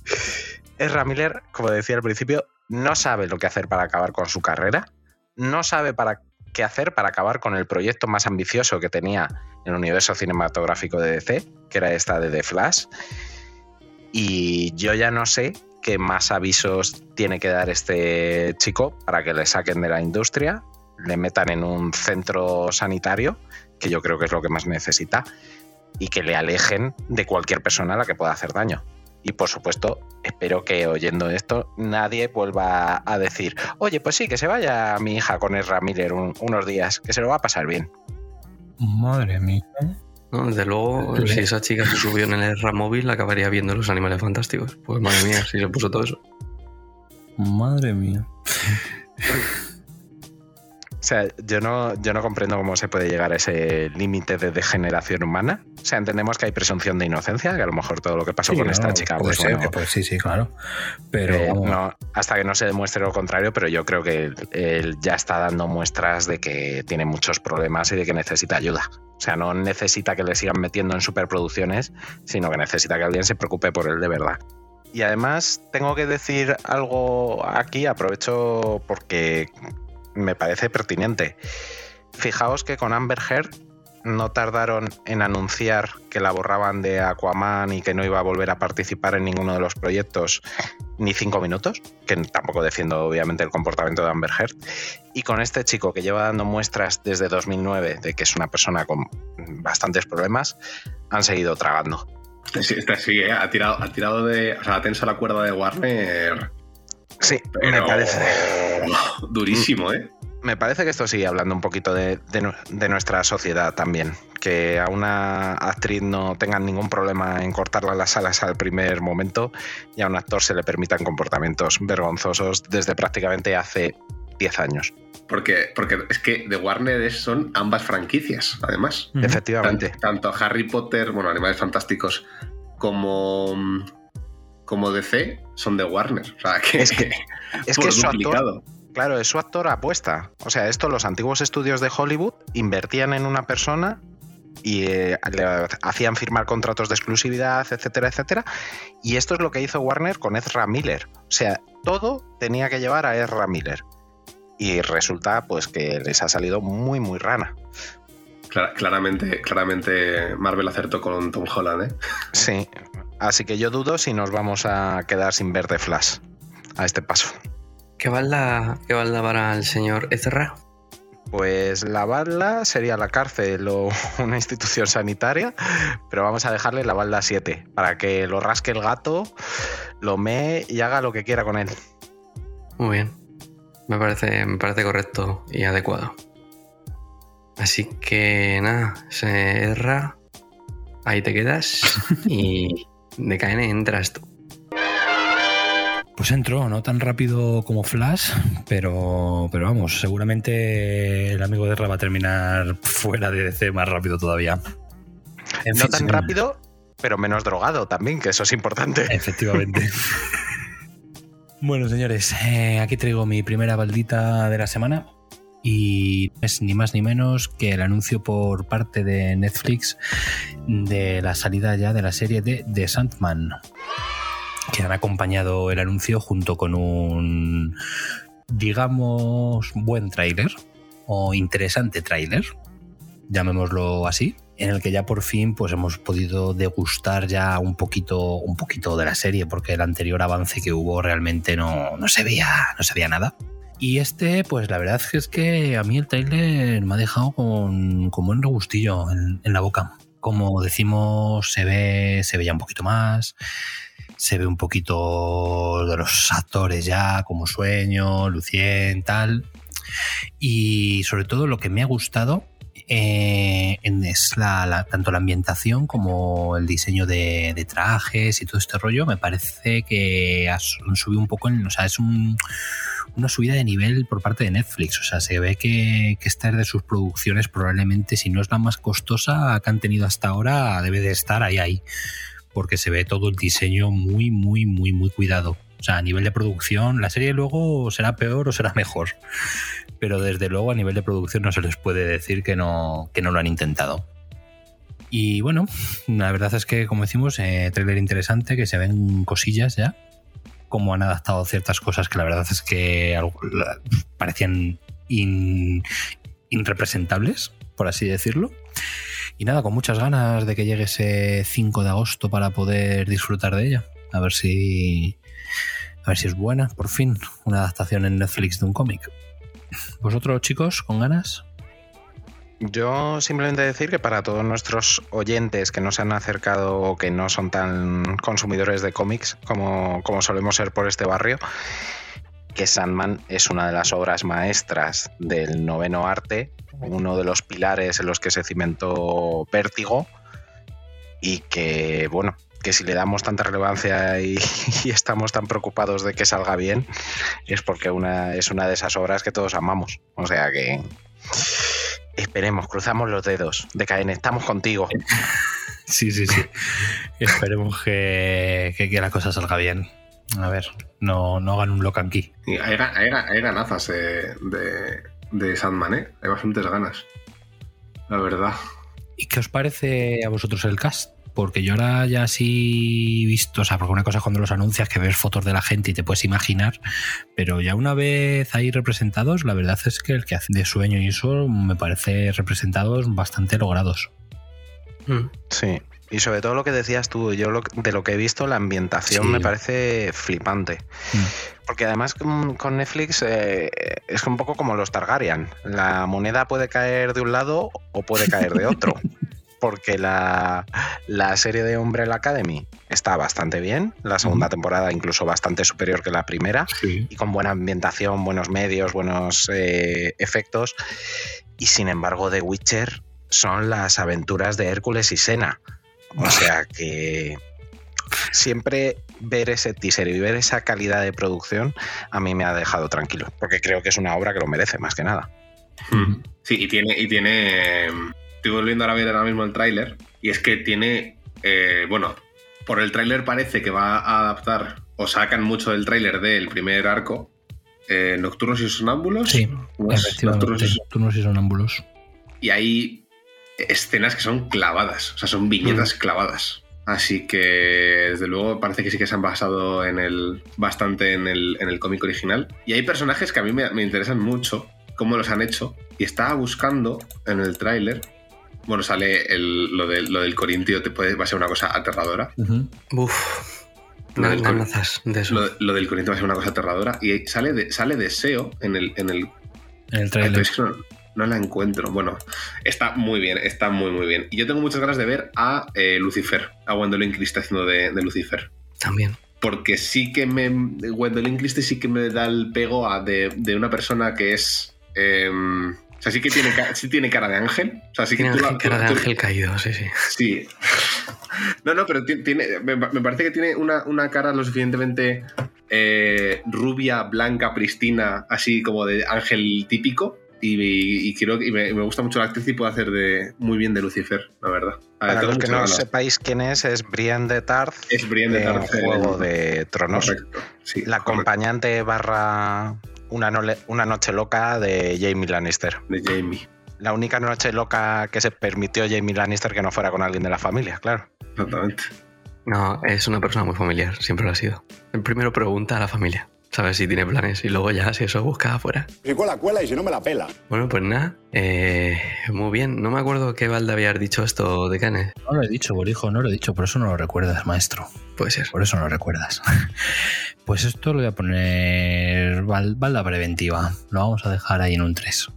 Ezra Miller, como decía al principio, no sabe lo que hacer para acabar con su carrera, no sabe para qué hacer para acabar con el proyecto más ambicioso que tenía en el universo cinematográfico de DC, que era esta de The Flash. Y yo ya no sé qué más avisos tiene que dar este chico para que le saquen de la industria, le metan en un centro sanitario, que yo creo que es lo que más necesita, y que le alejen de cualquier persona a la que pueda hacer daño. Y por supuesto, espero que oyendo esto nadie vuelva a decir, oye, pues sí, que se vaya mi hija con Ezra Miller un- unos días, que se lo va a pasar bien. Madre mía. No, desde luego, si esa chica se subió en el RAM móvil, acabaría viendo los animales fantásticos. Pues madre mía, si se puso todo eso. Madre mía. sea, yo no, yo no comprendo cómo se puede llegar a ese límite de degeneración humana. O sea, entendemos que hay presunción de inocencia, que a lo mejor todo lo que pasó Sí, con no, esta chica, puede pues ser, bueno, puede- sí, sí, claro. Pero eh, no, hasta que no se demuestre lo contrario, pero yo creo que él ya está dando muestras de que tiene muchos problemas y de que necesita ayuda. O sea, no necesita que le sigan metiendo en superproducciones, sino que necesita que alguien se preocupe por él de verdad. Y además tengo que decir algo aquí, aprovecho porque me parece pertinente. Fijaos que con Amber Heard no tardaron en anunciar que la borraban de Aquaman y que no iba a volver a participar en ninguno de los proyectos ni cinco minutos, que tampoco defiendo obviamente el comportamiento de Amber Heard. Y con este chico que lleva dando muestras desde 2009 de que es una persona con bastantes problemas, han seguido tragando. Sí, esta sí, eh, ha tirado, ha tirado de. O sea, ha la cuerda de Warner. Sí, pero me parece. Durísimo, ¿eh? Me parece que esto sigue hablando un poquito de, de nu- de nuestra sociedad también. Que a una actriz no tengan ningún problema en cortarle las alas al primer momento y a un actor se le permitan comportamientos vergonzosos desde prácticamente hace 10 años. Porque, porque es que de Warner es- son ambas franquicias, además. Efectivamente. Tan- tanto Harry Potter, bueno, Animales Fantásticos, como, como DC son de Warner. O sea, que Es que, es, que es su actor. Claro, es su actor apuesta. O sea, esto los antiguos estudios de Hollywood invertían en una persona y eh, le hacían firmar contratos de exclusividad, etcétera, etcétera. Y esto es lo que hizo Warner con Ezra Miller. O sea, todo tenía que llevar a Ezra Miller. Y resulta pues que les ha salido muy, muy rana. Clara- claramente, claramente Marvel acertó con Tom Holland, ¿eh? Sí. Así que yo dudo si nos vamos a quedar sin ver de Flash a este paso. ¿Qué balda, qué balda para el señor Ezra? Pues la balda sería la cárcel o una institución sanitaria, pero vamos a dejarle la balda 7 para que lo rasque el gato, lo mee y haga lo que quiera con él. Muy bien. Me parece, me parece correcto y adecuado. Así que nada, se Ezra, ahí te quedas y de KN entras tú. Pues entró, no tan rápido como Flash, pero, pero vamos, seguramente el amigo de Erra va a terminar fuera de DC más rápido todavía. En no fin, tan sí. rápido, pero menos drogado también, que eso es importante. Efectivamente. bueno, señores, eh, aquí traigo mi primera baldita de la semana. Y es ni más ni menos que el anuncio por parte de Netflix de la salida ya de la serie de The Sandman. Que han acompañado el anuncio junto con un, digamos, buen tráiler o interesante tráiler, llamémoslo así, en el que ya por fin pues hemos podido degustar ya un poquito, un poquito de la serie, porque el anterior avance que hubo realmente no, no se veía, no se veía nada. Y este, pues la verdad es que a mí el tráiler me ha dejado con, con buen regustillo en, en la boca. Como decimos, se ve, se ve ya un poquito más. Se ve un poquito de los actores ya, como Sueño, Lucien, tal. Y sobre todo lo que me ha gustado eh, en- es la, tanto la ambientación como el diseño de, de trajes y todo este rollo. Me parece que ha subido un poco, en, o sea, es un- una subida de nivel por parte de Netflix. O sea, se ve que, que esta es de sus producciones, probablemente, si no es la más costosa que han tenido hasta ahora, debe de estar ahí, ahí. Porque se ve todo el diseño muy, muy, muy, muy cuidado. Sea, a nivel de producción, la serie luego será peor o será mejor. Pero desde luego a nivel de producción no se les puede decir que no, que no lo han intentado. Y bueno, la verdad es que, como decimos, eh, trailer interesante, que se ven cosillas ya. Como han adaptado ciertas cosas que la verdad es que parecían irrepresentables, por así decirlo. Y nada, con muchas ganas de que llegue ese 5 de agosto para poder disfrutar de ella. A ver si. A ver si es buena, por fin. Una adaptación en Netflix de un cómic. ¿Vosotros, chicos, con ganas? Yo simplemente decir que para todos nuestros oyentes que no se han acercado o que no son tan consumidores de cómics como, como solemos ser por este barrio, que Sandman es una de las obras maestras del noveno arte, uno de los pilares en los que se cimentó Vértigo y que, bueno, que si le damos tanta relevancia y, y estamos tan preocupados de que salga bien, es porque una, es una de esas obras que todos amamos. O sea que esperemos, cruzamos los dedos. De Caen, estamos contigo. Sí, sí, sí. Esperemos que, que, que la cosa salga bien. A ver, no, no hagan un lock aquí. Ga- hay ga- hay ganazas eh, de, de Sandman, ¿eh? Hay bastantes ganas. La verdad. ¿Y qué os parece a vosotros el cast? Porque yo ahora ya sí visto, o sea, porque una cosa es cuando los anuncias que ves fotos de la gente y te puedes imaginar, pero ya una vez ahí representados, la verdad es que el que hace de sueño y eso me parece representados bastante logrados. Sí. Y sobre todo lo que decías tú, yo lo- de lo que he visto, la ambientación Sí. me parece flipante. Porque además con, con Netflix eh, es un poco como los Targaryen. La moneda puede caer de un lado o puede caer de otro. Porque la, la serie de Umbrella Academy está bastante bien. La segunda temporada incluso bastante superior que la primera. Y con buena ambientación, buenos medios, buenos eh, efectos. Y sin embargo, The Witcher son las aventuras de Hércules y Sena. O sea que siempre ver ese teaser y ver esa calidad de producción a mí me ha dejado tranquilo. Porque creo que es una obra que lo merece más que nada. Sí, y tiene, y tiene. Estoy volviendo ahora a ver ahora mismo el tráiler. Y es que tiene. eh, bueno, por el tráiler parece que va a adaptar. O sacan mucho del tráiler del primer arco. eh, Nocturnos y sonámbulos. Sí, ¿Cómo es? efectivamente. Nocturnos y- Nocturnos y sonámbulos. y hay escenas que son clavadas, o sea, son viñetas clavadas. Así que, desde luego, parece que sí que se han basado en el, bastante en el, en el cómic original. Y hay personajes que a mí me, me interesan mucho, cómo los han hecho. Y estaba buscando en el tráiler. Bueno, sale el- lo, del- lo del Corintio, te puede, va a ser una cosa aterradora. Uf. Del, Cor- Ganazas de eso. lo- lo del Corintio va a ser una cosa aterradora. Y sale, de, sale deseo en el, en el En el trailer. pero es que no, no la encuentro. Bueno, está muy bien, está muy, muy bien. Y yo tengo muchas ganas de ver a eh, Lucifer, a Gwendolyn Christie haciendo de, de Lucifer. También. Porque sí que me. Gwendolyn Christie sí que me da el pego a de, de una persona que es. em, o sea, sí que tiene, sí tiene cara de ángel. O sea, sí que Tiene tú la- cara de tú- ángel caído, sí, sí. Sí. No, no, pero ti- tiene, me, me parece que tiene una, una cara lo suficientemente eh, rubia, blanca, pristina, así como de ángel típico. Y, y creo que y me, me gusta mucho la actriz y puede hacer de, muy bien de Lucifer, la verdad. A ver, Para los que no ganas. sepáis quién es, es Brienne de Tarth Es Brienne de en Tarth, Juego eh, de Tronos. Correcto, sí, la acompañante barra una, una noche loca de Jamie Lannister. De Jamie. La única noche loca que se permitió Jamie Lannister que no fuera con alguien de la familia, claro. Exactamente. No, es una persona muy familiar, siempre lo ha sido. El primero pregunta a la familia, sabes si tiene planes y luego ya, si eso, busca afuera. Si cuela, cuela y si no me la pela. Bueno, pues nada, eh, muy bien. No me acuerdo qué Valde había dicho esto de Canes. No lo he dicho, Borijo, no lo he dicho, por eso no lo recuerdas, maestro. Puede ser. Por eso no lo recuerdas. Pues esto lo voy a poner bal- balda preventiva. Lo vamos a dejar ahí en un 3.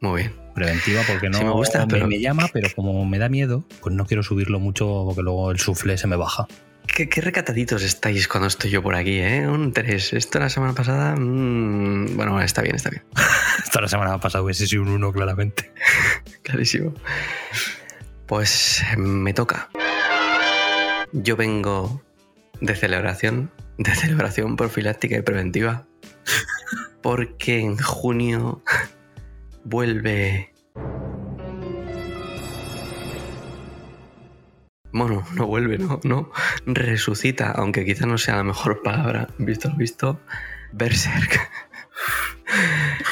Muy bien. Preventiva porque no Sí me gusta, pero- me llama, pero como me da miedo, pues no quiero subirlo mucho porque luego el sufle se me baja. ¿Qué, qué recataditos estáis cuando estoy yo por aquí, ¿eh? Un 3. Esto la semana pasada... mm, bueno, está bien, está bien. Esta la semana pasada hubiese sido un 1 claramente. Clarísimo. Pues me toca. Yo vengo de celebración, de celebración profiláctica y preventiva, porque en junio vuelve... Bueno, no vuelve, no, no. Resucita, aunque quizá no sea la mejor palabra, visto lo visto. Berserk.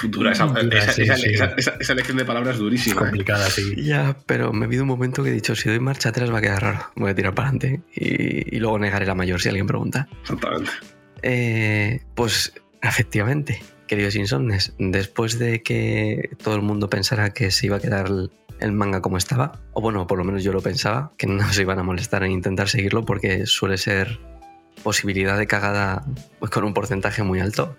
Dura esa, Dura, esa, sí, esa- sí. esa- esa- esa lección de palabras durísima. ¿eh? complicada, sí. Ya, pero me ha habido un momento que he dicho, si doy marcha atrás va a quedar raro. Voy a tirar para adelante y, y luego negaré la mayor si alguien pregunta. Exactamente. Eh, pues efectivamente, queridos insomnes, después de que todo el mundo pensara que se iba a quedar el- manga como estaba, o bueno, por lo menos yo lo pensaba, que no se iban a molestar en intentar seguirlo porque suele ser posibilidad de cagada pues, con un porcentaje muy alto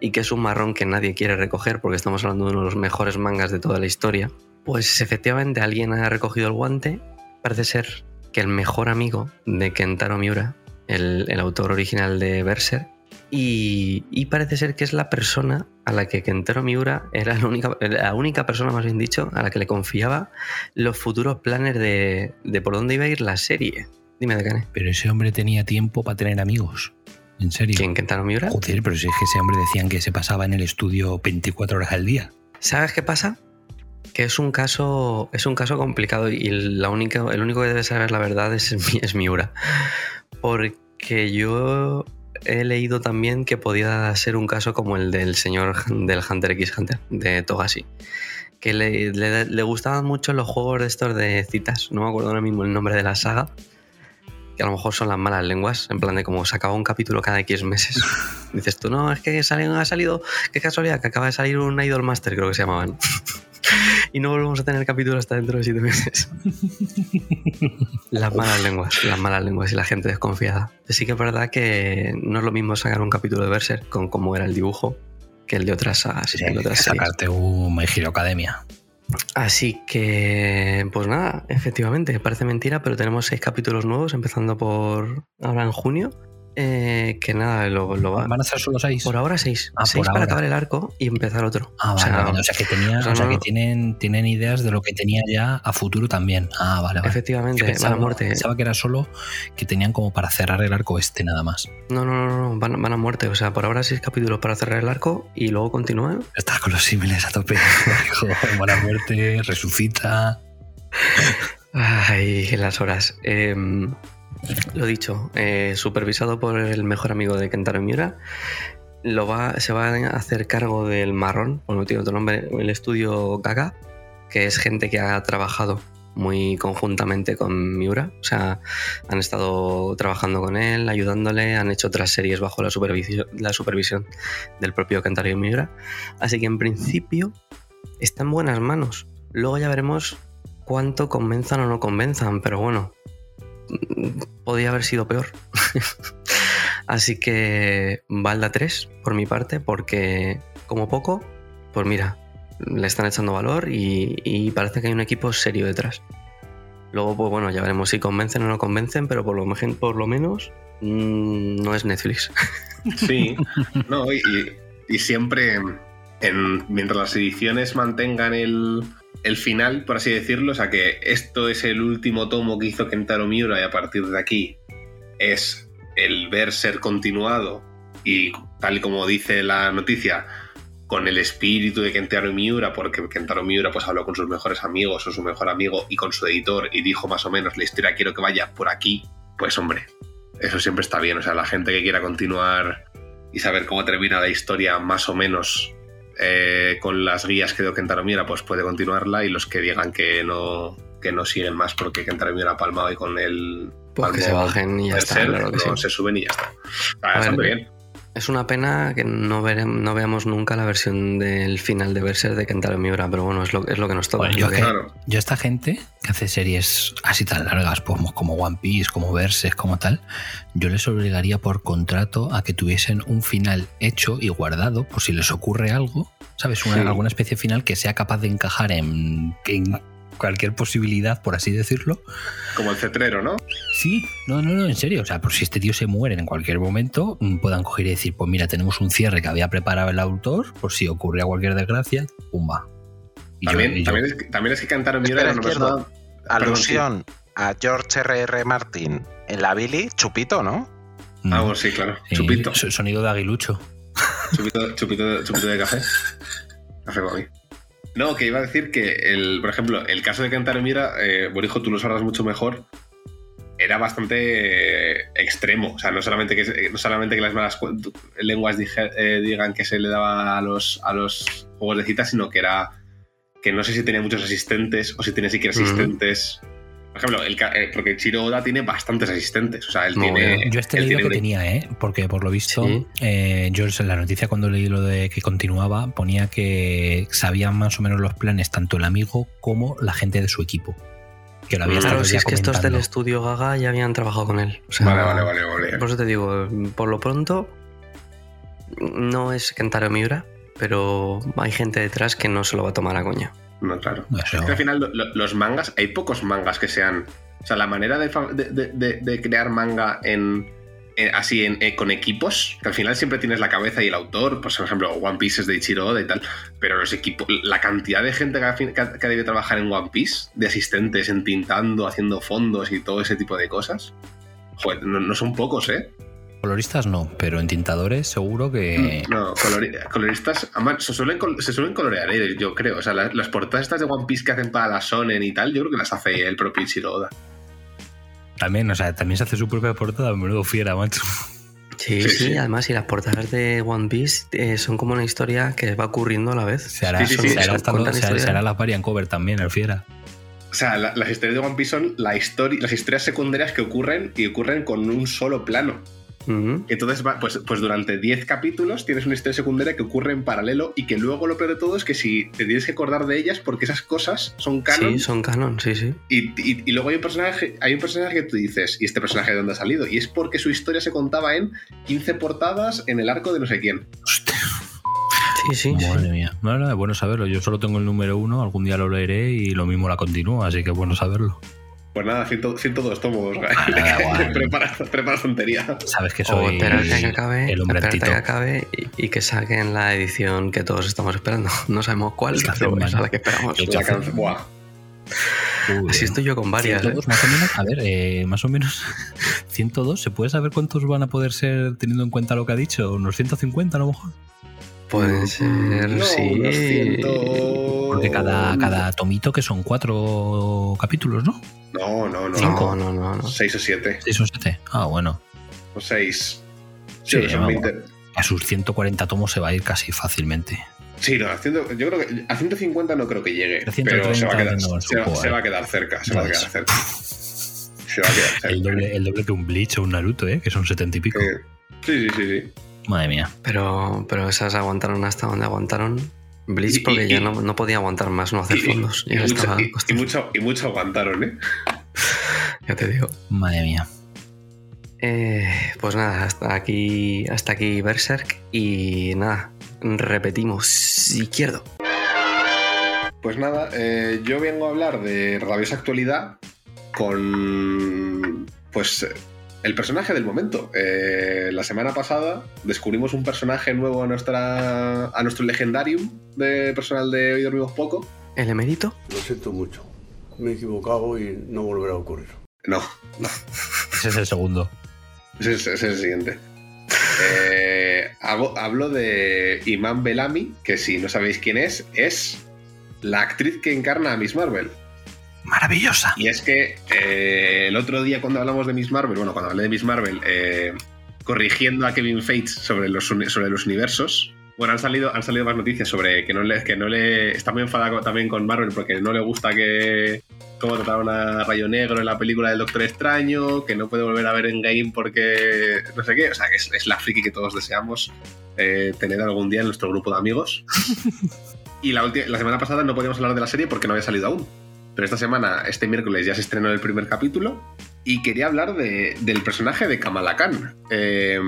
y que es un marrón que nadie quiere recoger porque estamos hablando de uno de los mejores mangas de toda la historia, pues efectivamente alguien ha recogido el guante. Parece ser que el mejor amigo de Kentaro Miura, el, el autor original de Berserk, y, y parece ser que es la persona a la que Kentaro Miura era la única, la única persona, más bien dicho, a la que le confiaba los futuros planes de, de por dónde iba a ir la serie. Dime de qué. Pero ese hombre tenía tiempo para tener amigos. ¿En serio? ¿Quién, Kentaro Miura? Joder, pero si es que ese hombre decían que se pasaba en el estudio 24 horas al día. ¿Sabes qué pasa? Que es un caso, es un caso complicado y la única, el único que debe saber la verdad es, es Miura. Porque yo he leído también que podía ser un caso como el del señor del Hunter x Hunter, de Togashi. Que le, le- le gustaban mucho los juegos de estos de citas. No me acuerdo ahora mismo el nombre de la saga. Que a lo mejor son las malas lenguas, en plan de como sacaba un capítulo cada X meses. Dices tú, no, es que ha salido, qué casualidad, que acaba de salir un Idol Master, creo que se llamaban. y no volvemos a tener capítulo hasta dentro de siete meses. Las malas lenguas, las malas lenguas y la gente desconfiada. Sí que es verdad que no es lo mismo sacar un capítulo de Berserk con cómo era el dibujo que el de otras sagas. y el de otras series. Sacarte un My Hero Academia. Así que, pues nada, efectivamente, parece mentira, pero tenemos seis capítulos nuevos, empezando por ahora en junio. Eh, que nada, lo, lo va. ¿Van a ser solo seis? Por ahora seis. Ah, seis por para ahora. acabar el arco y empezar otro. Ah, O vale, sea, vale. O sea que, tenía, o sea, o sea no- que tienen, tienen ideas de lo que tenía ya a futuro también. Ah, vale, vale. Efectivamente, pensaba, a muerte. Pensaba que era solo que tenían como para cerrar el arco este nada más. No, no, no, no, van, van a muerte. O sea, por ahora seis capítulos para cerrar el arco y luego continúan. Estás con los símiles a tope. Joder, buena muerte, resucita. Ay, las horas. Em, lo dicho, eh, supervisado por el mejor amigo de Kentaro Miura. Lo va, se va a hacer cargo del marrón, por no tiene otro nombre, el estudio Gaga, que es gente que ha trabajado muy conjuntamente con Miura. O sea, han estado trabajando con él, ayudándole, han hecho otras series bajo la supervisión, la supervisión del propio Kentaro Miura. Así que en principio está en buenas manos. Luego ya veremos cuánto convenzan o no convenzan, pero bueno, podía haber sido peor. Así que Valda 3 por mi parte, porque como poco, pues mira, le están echando valor y, parece que hay un equipo serio detrás. Luego, pues bueno, ya veremos si convencen o no convencen, pero por lo, mejen- por lo menos mm, no es Netflix. Sí, no, y, siempre, en, mientras las ediciones mantengan el, el final, por así decirlo, o sea que esto es el último tomo que hizo Kentaro Miura y a partir de aquí es el ver ser continuado y tal y como dice la noticia, con el espíritu de Kentaro Miura, porque Kentaro Miura pues habló con sus mejores amigos o su mejor amigo y con su editor y dijo más o menos la historia quiero que vaya por aquí, pues hombre, eso siempre está bien. O sea, la gente que quiera continuar y saber cómo termina la historia más o menos eh, con las guías que dio Kentaro Miura, pues puede continuarla y los que digan que no, que no siguen más porque Kentaro Miura ha palmado y con el... Pues que se bajen y ya está, claro no, sí. se suben y ya está. Ah, está muy bien. Es una pena que no, vere- no veamos nunca la versión del final de Berserk de Kentaro Miura, pero bueno, es lo, es lo que nos toca. Bueno, yo, que- yo esta gente que hace series así tan largas, pues como One Piece, como Verses, como tal, yo les obligaría por contrato a que tuviesen un final hecho y guardado por si les ocurre algo, ¿sabes? Una- Sí. Alguna especie final que sea capaz de encajar en, en cualquier posibilidad, por así decirlo. Como el cetrero, ¿no? Sí, no, no, no, en serio. O sea, por si este tío se muere en cualquier momento, mm, puedan coger y decir, pues mira, tenemos un cierre que había preparado el autor, por si ocurría cualquier desgracia, pumba. Y También, y yo- también, es, que- también es que era una persona... Alusión a George R.R. Martin en la Billy, chupito, ¿no? Mm. Ah, bueno, sí, claro. Sí, Chupito. so- Sonido de aguilucho. Chupito, chupito, chupito de café. Café para mí. No, que iba a decir que, el, por ejemplo, el caso de Kentaro Miura, eh, Borijo, tú lo sabrás mucho mejor, era bastante eh, extremo. O sea, no solamente que, no solamente que las malas lenguas dije- eh, digan que se le daba a los, a los juegos de cita, sino que era que no sé si tenía muchos asistentes o si tenía siquiera asistentes. Por ejemplo, el, ca- eh, porque Chiro Oda tiene bastantes asistentes. O sea, él tiene. Yo este leído que tenía, ¿eh? Porque por lo visto, Sí. eh, yo en la noticia cuando leí lo de que continuaba, ponía que sabían más o menos los planes tanto el amigo como la gente de su equipo. Que lo había Claro, si es que estos del estudio Gaga ya habían trabajado con él. O sea, Vale, vale, vale, vale. Por eso te digo, por lo pronto, no es Kentaro Miura, pero hay gente detrás que no se lo va a tomar a coña. No, claro. Eso- Es que al final lo- lo- los mangas, hay pocos mangas que sean. O sea, la manera de, de- de- de- de crear manga en, así en- eh, con equipos, que al final siempre tienes la cabeza y el autor, pues por ejemplo One Piece es de Ichiro Oda y tal, pero los equipos, la cantidad de gente que, ha- que, ha- que debe trabajar en One Piece, de asistentes, entintando, haciendo fondos y todo ese tipo de cosas, joder, no, no son pocos, ¿eh? Coloristas no, pero en tintadores seguro que. No, colori- coloristas, además, se suelen, col- se suelen colorear ellos, yo creo. O sea, las, las portadas estas de One Piece que hacen para la Sonen y tal, yo creo que las hace el propio Ichiro Oda. También, o sea, también se hace su propia portada, menudo fiera, macho. Sí, Sí, sí, sí. además, y las portadas de One Piece eh, son como una historia que va ocurriendo a la vez. Se hará, Sí, sí, sí, se hará son- hasta- cuentan se hará- historias. se hará la variant cover también, el fiera. O sea, la- las historias de One Piece son la histori- las historias secundarias que ocurren y ocurren con un solo plano. Entonces, va- pues, pues durante 10 capítulos tienes una historia secundaria que ocurre en paralelo y que luego lo peor de todo es que si te tienes que acordar de ellas porque esas cosas son canon Sí, son canon, sí, sí. y, y- y luego hay un personaje hay un personaje que tú dices ¿y este personaje de dónde ha salido? Y es porque su historia se contaba en 15 portadas en el arco de no sé quién. Sí, sí. Madre mía. No, bueno saberlo. Yo solo tengo el número uno, algún día lo leeré y lo mismo la continúo, así que es bueno saberlo. Pues nada, 100 102 tomos. nada, guay. prepara, prepara tontería. Sabes que O soy a que acabe, el hombre a que acabe y, y que saquen la edición que todos estamos esperando. No sabemos cuál, Es pero es a la que esperamos. La Buah. Uy, Así estoy yo con varias. ¿eh? 102 más o menos, a ver, eh, más o menos 102, ¿se puede saber cuántos van a poder ser teniendo en cuenta lo que ha dicho? ¿Unos 150 a lo mejor? Pueden ser, No, sí. 100. Porque cada, cada tomito que son cuatro capítulos, ¿no? No, no, no. Cinco. No, no, no. no. 6 o 7. ¿Seis o siete? Ah, bueno. O 6. Sí, Sí, son vamos. 20. A sus 140 tomos se va a ir casi fácilmente. Sí, no, a ciento- yo creo que a 150 no creo que llegue. A Pero se va a 130 quedar, se va, se eh. va a quedar cerca. Se va a quedar cerca. Se va a quedar cerca. El doble, el doble que un Bleach o un Naruto, ¿eh? Que son 70 y pico. Eh, Sí, sí, sí, sí. Madre mía. Pero, pero esas aguantaron hasta donde aguantaron. Blitz Y- y- porque ya no, no podía aguantar más, no hacer Y- fondos. Y, Ya mucho, y mucho aguantaron, ¿eh? ya te digo. Madre mía. Eh, pues nada, hasta aquí, hasta aquí Berserk y nada, repetimos izquierdo. Pues nada, eh, yo vengo a hablar de rabiosa actualidad con. Pues. El personaje del momento. Eh, la semana pasada descubrimos un personaje nuevo a, nuestra, a nuestro legendarium de personal de Hoy Dormimos Poco. ¿El emérito? Lo siento mucho. Me he equivocado y no volverá a ocurrir. No, Ese es el segundo. ese es, ese es el siguiente. Eh, hago- hablo de Iman Bellamy, que si no sabéis quién es, es la actriz que encarna a Miss Marvel. Maravillosa. Y es que eh, el otro día cuando hablamos de Miss Marvel, bueno, cuando hablé de Miss Marvel, eh, corrigiendo a Kevin Feige sobre los, sobre los universos, bueno, han salido, han salido más noticias sobre que no le, que no le está muy enfadado también con Marvel porque no le gusta que cómo trataron a Rayo Negro en la película del Doctor Extraño, que no puede volver a ver en game porque no sé qué, o sea, que es, es la friki que todos deseamos eh, tener algún día en nuestro grupo de amigos. Y la, la semana pasada no podíamos hablar de la serie porque no había salido aún. Pero esta semana, este miércoles, ya se estrenó el primer capítulo. Y quería hablar de- del personaje de Kamala Khan. Eh,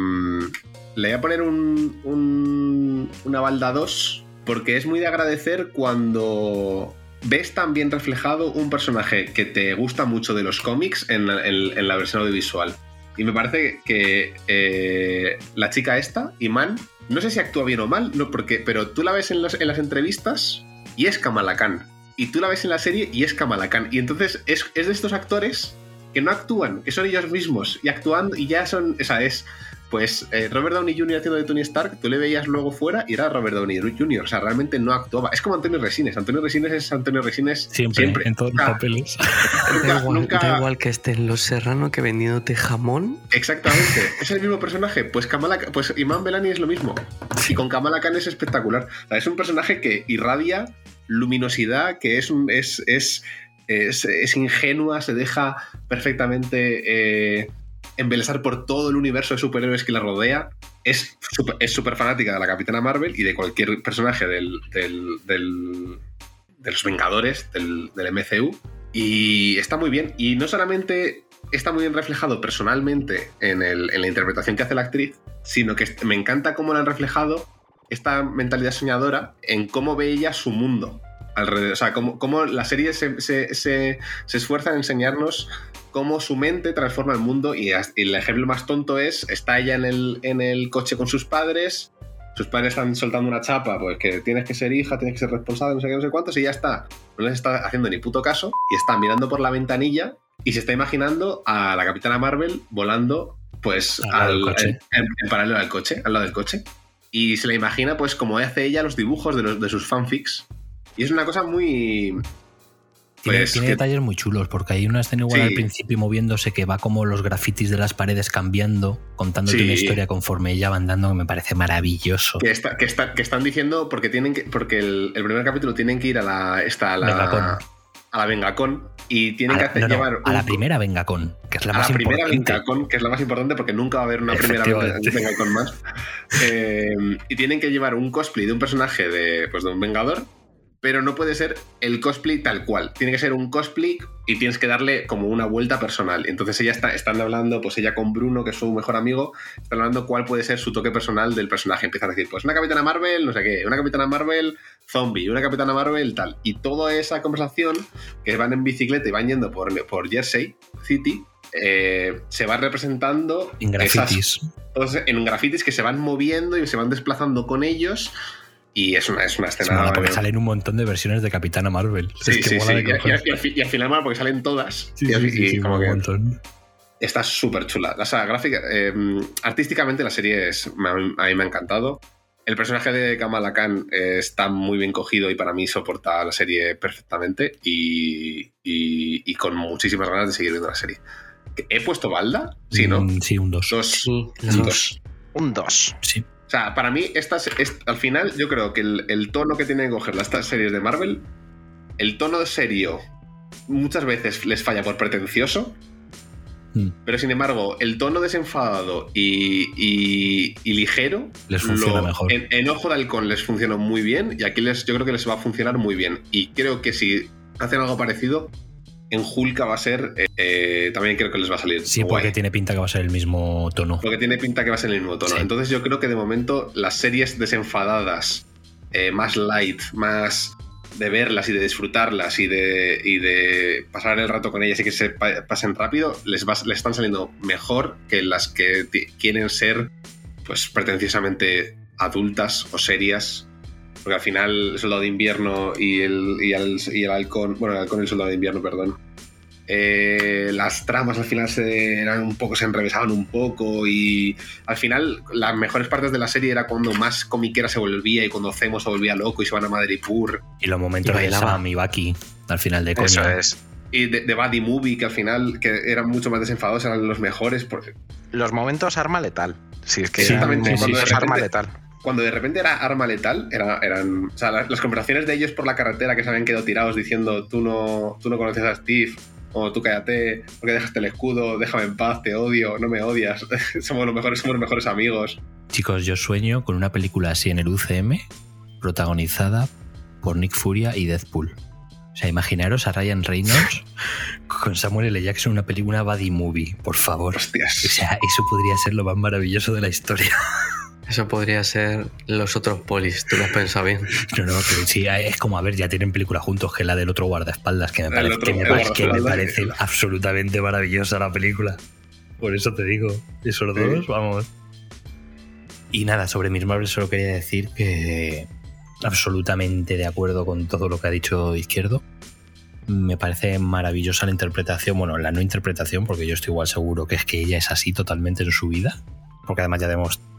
le voy a poner un, un- una balda 2 porque es muy de agradecer cuando ves tan bien reflejado un personaje que te gusta mucho de los cómics en, la- versión audiovisual. Y me parece que eh, la chica esta, Iman, no sé si actúa bien o mal, no, porque, pero tú la ves en, en las entrevistas y es Kamala Khan. Y tú la ves en la serie y es Kamala Khan. Y entonces es, es de estos actores que no actúan, que son ellos mismos. Y actuando, y ya son. O sea, es. Pues eh, Robert Downey Jr. haciendo de Tony Stark, tú le veías luego fuera y era Robert Downey Jr. O sea, realmente no actuaba. Es como Antonio Resines. Antonio Resines es Antonio Resines Siempre, siempre. en todos los Ah, papeles. nunca- Da igual, nunca- da igual que esté en Los Serrano que vendiéndote jamón. Exactamente, es el mismo personaje. Pues Kamala, pues Iman Belani es lo mismo. Y con Kamala Khan es espectacular. O sea, es un personaje que irradia luminosidad, que es es, es, es, ingenua, se deja perfectamente eh, embelesar por todo el universo de superhéroes que la rodea. Es súper es súper fanática de la Capitana Marvel y de cualquier personaje del, del- de los Vengadores, del, del MCU. Y está muy bien. Y no solamente está muy bien reflejado personalmente en, en la interpretación que hace la actriz, sino que me encanta cómo la han reflejado esta mentalidad soñadora en cómo ve ella su mundo alrededor. O sea, cómo, cómo la serie se, se- se- se esfuerza en enseñarnos cómo su mente transforma el mundo y, el ejemplo más tonto es, está ella en el, en el coche con sus padres, sus padres están soltando una chapa, pues que tienes que ser hija, tienes que ser responsable, no sé qué, no sé cuántos, y ya está. No les está haciendo ni puto caso y está mirando por la ventanilla y se está imaginando a la Capitana Marvel volando pues Al lado del al- coche. en, en paralelo al coche, al lado del coche. Y se la imagina pues como hace ella los dibujos de, los, de sus fanfics. Y es una cosa muy... Tiene, Pues tiene que- detalles muy chulos, porque hay una escena igual Sí. al principio moviéndose que va como los grafitis de las paredes cambiando, contándote Sí. una historia conforme ella va andando, que me parece maravilloso. Que, está- que, está- que están diciendo porque tienen que, porque el, el primer capítulo tienen que ir a la esta, a la. A la Vengacon y tienen A que hacer no, no, llevar a la primera Vengacon, que es la a más la primera importante. Vengacon, que es la más importante porque nunca va a haber una primera. Vengacon más. Eh, y tienen que llevar un cosplay de un personaje de, pues, de un Vengador, pero no puede ser el cosplay tal cual. Tiene que ser un cosplay y tienes que darle como una vuelta personal. Entonces ella está, están hablando, pues ella con Bruno, que es su mejor amigo, están hablando cuál puede ser su toque personal del personaje. Empiezan a decir, pues una Capitana Marvel, no sé qué, una Capitana Marvel zombie, una Capitana Marvel tal. Y toda esa conversación, que van en bicicleta y van yendo por, por Jersey City, eh, se va representando En grafitis. en grafitis que se van moviendo y se van desplazando con ellos. Y es una, es una Es escena. mola porque salen un montón de versiones de Capitana Marvel. Sí, es que sí, mola sí. de Y, y- y al final, porque salen todas. Sí, y, sí, y como que montón. está súper chula. O sea, gráfica, eh, artísticamente la serie es, a mí me ha encantado. El personaje de Kamala Khan eh, está muy bien cogido y para mí soporta la serie perfectamente y, y- y con muchísimas ganas de seguir viendo la serie. ¿He puesto balda? Sí, ¿no? Mm, sí, un 2. Dos. dos. dos. Un 2. Sí. O sea, para mí, estas, es- al final, yo creo que el, el tono que tienen que coger las estas series de Marvel, el tono de serio, muchas veces les falla por pretencioso, Mm. pero sin embargo, el tono desenfadado y, y- y ligero, Les funciona mejor. En, en Ojo de Halcón les funcionó muy bien y aquí les, yo creo que les va a funcionar muy bien. Y creo que si hacen algo parecido, en Hulka va a ser, eh, eh, también creo que les va a salir. Sí, guay. porque tiene pinta que va a ser el mismo tono. Porque tiene pinta que va a ser el mismo tono. Sí. Entonces yo creo que de momento las series desenfadadas, eh, más light, más de verlas y de disfrutarlas y de, y de pasar el rato con ellas y que se pa- pasen rápido, les, va- les están saliendo mejor que las que quieren ser pues pretenciosamente adultas o serias. Porque al final el soldado de invierno y el, y el, y el halcón, bueno, el halcón y el soldado de invierno, perdón, eh, las tramas al final se eran un poco, se enrevesaban un poco y al final las mejores partes de la serie era cuando más comiquera se volvía y cuando Zemo se volvía loco y se van a Madripoor Y los momentos Y de. Sam y Bucky al final de coña. Eso es. y de, de Buddy Movie que al final que eran mucho más desenfadados eran los mejores porque Los momentos arma letal. Si es que Exactamente, eran cuando de arma repente- letal. cuando de repente era arma letal era- eran o sea las, las conversaciones de ellos por la carretera que se habían quedado tirados diciendo tú no tú no conoces a Steve o tú cállate porque dejaste el escudo déjame en paz te odio no me odias somos los mejores somos los mejores amigos Chicos, yo sueño con una película así en el UCM, protagonizada por Nick Furia y Deadpool. O sea, imaginaros a Ryan Reynolds con Samuel L. Jackson en una película buddy movie, por favor. hostias O sea, eso podría ser lo más maravilloso de la historia. Eso podría ser los otros polis, tú lo has pensado bien. No, no, pero sí, es como, a ver, ya tienen película juntos, que es la del otro guardaespaldas, que me parece, otro- que me parece- que me parece absolutamente maravillosa la película. Por eso te digo, esos Sí. dos, vamos. Y nada, sobre Miss Marvel solo quería decir que absolutamente de acuerdo con todo lo que ha dicho Izquierdo. Me parece maravillosa la interpretación, bueno, la no interpretación, porque yo estoy igual seguro que es que ella es así totalmente en su vida, porque además ya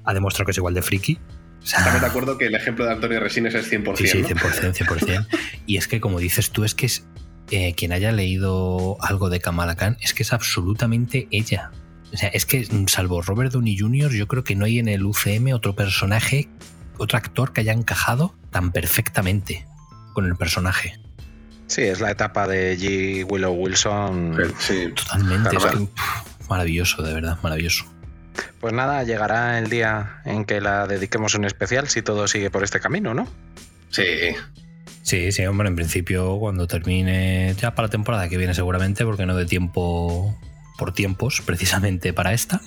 ha demostrado que es igual de friki. O sea, Estamos de acuerdo que el ejemplo de Antonio Resines es 100%. Sí, sí, ¿no? 100%, 100%. Y es que, como dices tú, es que es, eh, quien haya leído algo de Kamala Khan es que es absolutamente ella. O sea, es que, mm, salvo Robert Downey Jr., yo creo que no hay en el UCM otro personaje, otro actor que haya encajado tan perfectamente con el personaje. Sí, es la etapa de G. Willow Wilson. Sí. Totalmente. Claro, es que, pff, maravilloso, de verdad, maravilloso. Pues nada, llegará el día en que la dediquemos un especial si todo sigue por este camino, ¿no? Sí. Sí, sí, hombre, en principio cuando termine ya para la temporada que viene seguramente, porque no de tiempo por tiempos precisamente para esta.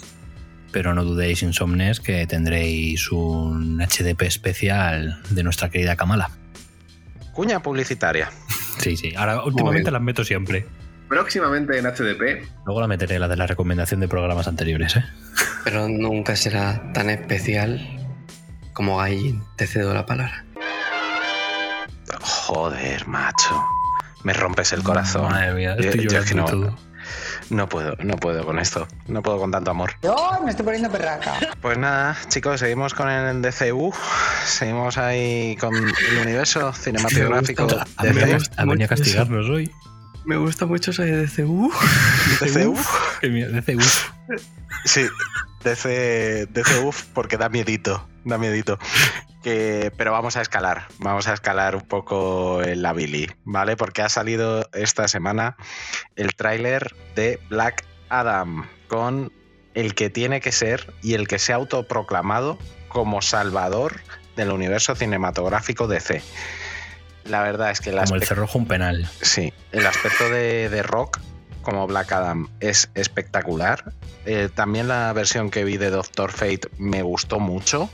Pero no dudéis, Insomnes, que tendréis un HDP especial de nuestra querida Kamala. Cuña publicitaria. Sí, sí. Ahora últimamente las meto siempre. Próximamente en HDP. Luego la meteré, la de la recomendación de programas anteriores, ¿eh? Pero nunca será tan especial como Gaijin. Te cedo la palabra. Joder, macho. Me rompes el corazón. Madre mía, Yo- estoy yo es que no, todo. no puedo, no puedo con esto. No puedo con tanto amor. Yo me estoy poniendo perraca. Pues nada, chicos, seguimos con el DCU. Seguimos ahí con el universo cinematográfico gusta- Ha venido, DC. a- ha venido a castigarnos hoy. Me gusta mucho esa de DCU. DCU. DCU. Sí, DC, DCU porque da miedito, da miedito. Que, pero vamos a escalar, vamos a escalar un poco la Billy, ¿vale? Porque ha salido esta semana el tráiler de Black Adam con el que tiene que ser y el que se ha autoproclamado como salvador del universo cinematográfico DC. La verdad es que el Como el aspecto- cerrojo un penal. Sí, el aspecto de, de Rock como Black Adam es espectacular. Eh, también la versión que vi de Doctor Fate me gustó mucho.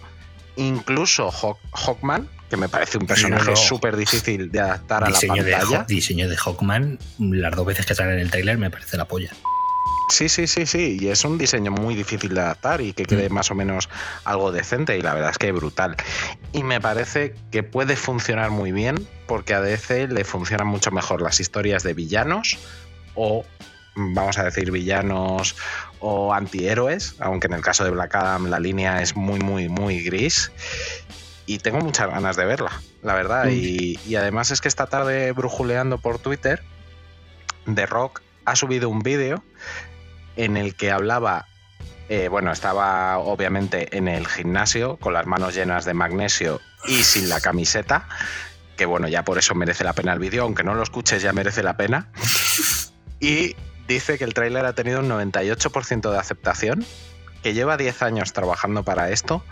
Incluso Hawk- Hawkman, que me parece un personaje no. súper difícil de adaptar a la de, pantalla. Hawk- diseño de Hawkman, las dos veces que sale en el trailer me parece la polla. Sí, sí, sí, sí. Y es un diseño muy difícil de adaptar y que quede más o menos algo decente. Y la verdad es que brutal. Y me parece que puede funcionar muy bien porque a DC le funcionan mucho mejor las historias de villanos o, vamos a decir, villanos o antihéroes. Aunque en el caso de Black Adam la línea es muy, muy, muy gris. Y tengo muchas ganas de verla, la verdad. Y, y además es que esta tarde brujuleando por Twitter, The Rock ha subido un vídeo en el que hablaba, eh, bueno, estaba obviamente en el gimnasio con las manos llenas de magnesio y sin la camiseta, que bueno, ya por eso merece la pena el vídeo, aunque no lo escuches ya merece la pena. Y dice que el tráiler ha tenido un 98% de aceptación, que lleva 10 años trabajando para esto,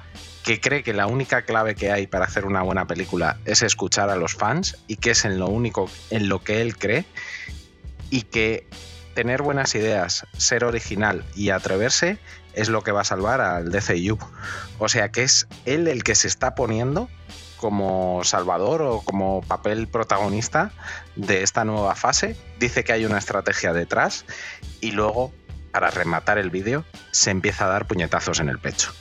que cree que la única clave que hay para hacer una buena película es escuchar a los fans y que es en lo único en lo que él cree y que tener buenas ideas, ser original y atreverse es lo que va a salvar al DCU. O sea que es él el que se está poniendo como salvador o como papel protagonista de esta nueva fase. Dice que hay una estrategia detrás y luego, para rematar el vídeo, se empieza a dar puñetazos en el pecho.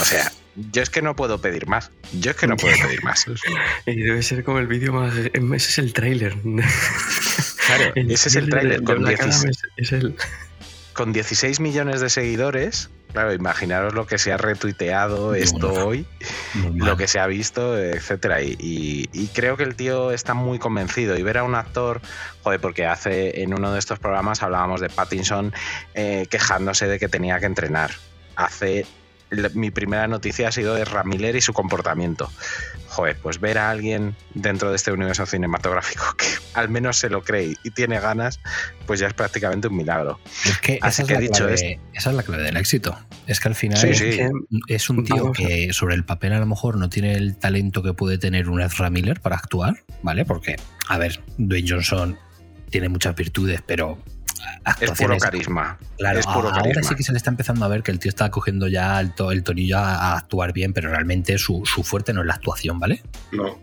O sea, yo es que no puedo pedir más. Yo es que no puedo pedir más. Y debe ser como el vídeo más. Ese es el tráiler. Claro, ese es el tráiler con, Black Adam 16 es, es el. con 16 millones de seguidores. Claro, imaginaros lo que se ha retuiteado esto hoy, lo que se ha visto, etcétera. Y, y- y creo que el tío está muy convencido. Y ver a un actor, joder, porque hace en uno de estos programas hablábamos de Pattinson eh, quejándose de que tenía que entrenar. Hace mi primera noticia ha sido de Ramiller y su comportamiento. Joder, pues ver a alguien dentro de este universo cinematográfico que al menos se lo cree y tiene ganas, pues ya es prácticamente un milagro. Es que Así esa, que es la dicho clave, esto, esa es la clave del éxito. Es que al final Sí, es, sí. que es un tío que sobre el papel a lo mejor no tiene el talento que puede tener un Ezra Miller para actuar, ¿vale? Porque, a ver, Dwayne Johnson tiene muchas virtudes, pero es puro carisma. Claro, es puro ahora carisma. sí que se le está empezando a ver que el tío está cogiendo ya el, to- el tonillo a, a actuar bien, pero realmente su, su fuerte no es la actuación, ¿vale? No.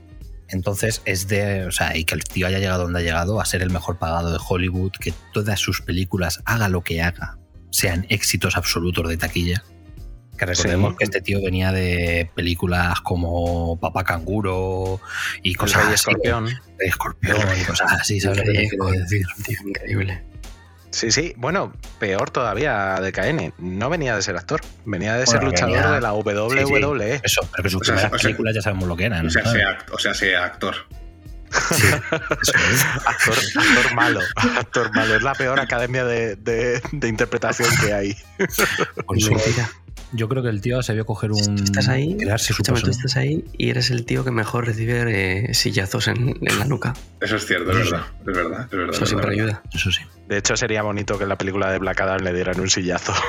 Entonces es de, o sea, y que el tío haya llegado donde ha llegado a ser el mejor pagado de Hollywood, que todas sus películas, haga lo que haga, sean éxitos absolutos de taquilla. Que recordemos Sí. que este tío venía de películas como Papá Canguro y El cosas Rey así, Escorpión. Rey Escorpión y cosas así, ¿sabes decir? Increíble. Sí, sí. Bueno, peor todavía de KN. No venía de ser actor, venía de ser Bueno, luchador venía- de la WWE. Sí, sí, Eso, pero que sus O sea, primeras o sea- películas ya sabemos lo que eran. O sea, ¿sabes? sea, act- o sea, sea actor. actor, actor malo. Actor malo. Es la peor academia de, de- de interpretación que hay. Con su- Yo creo que el tío se vio coger un. Estás ahí. crearse su Escúchame, tú estás ahí y eres el tío que mejor recibe eh, sillazos en, en la nuca. Eso es cierto, es verdad. Es verdad, es verdad. Eso es siempre verdad. ayuda. Eso sí. De hecho, sería bonito que en la película de Black Adam le dieran un sillazo.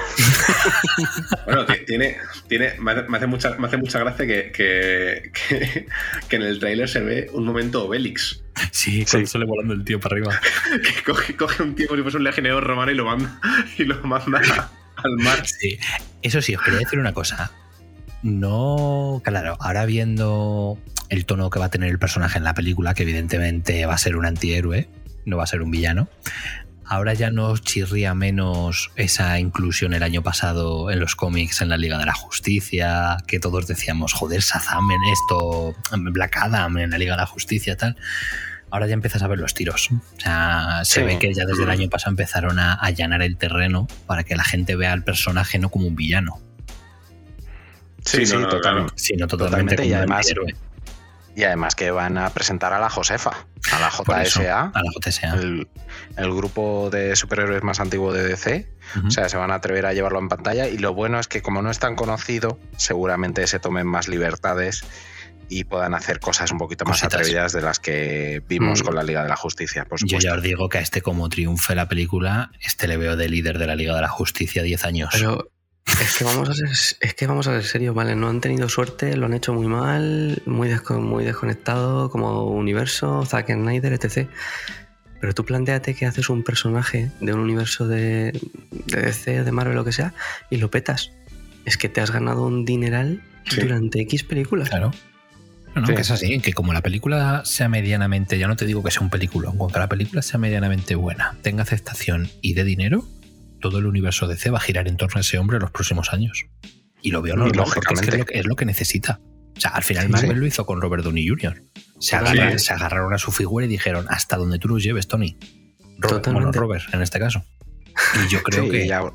Bueno, ti- tiene, tiene, me, hace, mucha, me hace mucha gracia que, que, que, que en el tráiler se ve un momento Obélix. Sí, cuando sale volando el tío para arriba. Que coge, coge un tío como si fuese un legionero romano y lo manda, y lo manda al mar. Sí. Eso sí, os quería decir una cosa. No, claro, ahora viendo el tono que va a tener el personaje en la película, que evidentemente va a ser un antihéroe, no va a ser un villano. ahora ya nos chirría menos esa inclusión el año pasado en los cómics en la Liga de la Justicia, que todos decíamos, joder, Shazam en esto, Black Adam en la Liga de la Justicia, tal. Ahora ya empiezas a ver los tiros. O sea, se Sí. ve que ya desde el año pasado empezaron a allanar el terreno para que la gente vea al personaje no como un villano, Sí, sí, totalmente. sino totalmente, Totalmente, como y un además, héroe. y además que van a presentar a la Josefa, a la eso, JSA, a la JSA. El, el grupo de superhéroes más antiguo de DC. O sea, se van a atrever a llevarlo en pantalla y lo bueno es que como no es tan conocido, seguramente se tomen más libertades y puedan hacer cosas un poquito más Cositas. atrevidas de las que vimos Mm. con la Liga de la Justicia, por Yo ya os digo que a este como triunfe la película, este le veo de líder de la Liga de la Justicia 10 años. Pero es que vamos a ser, es que vamos a ser serios, ¿vale? No han tenido suerte, lo han hecho muy mal, muy, desco- muy desconectado, como universo, Zack Snyder, etc. Pero tú planteate que haces un personaje de un universo de, de DC, de Marvel, lo que sea, y lo petas. Es que te has ganado un dineral durante X películas. Claro. No, Sí. que es así, que como la película sea medianamente, ya no te digo que sea un película, cuando la película sea medianamente buena, tenga aceptación y de dinero, todo el universo DC va a girar en torno a ese hombre los próximos años. Y lo veo normal, porque es, que es, lo que, es lo que necesita. O sea, al final Sí, Marvel sí. lo hizo con Robert Downey Jr. Se, agarraron a su figura y dijeron, hasta donde tú los lleves, Tony. Robert, bueno. Robert, en este caso. Y yo creo que y va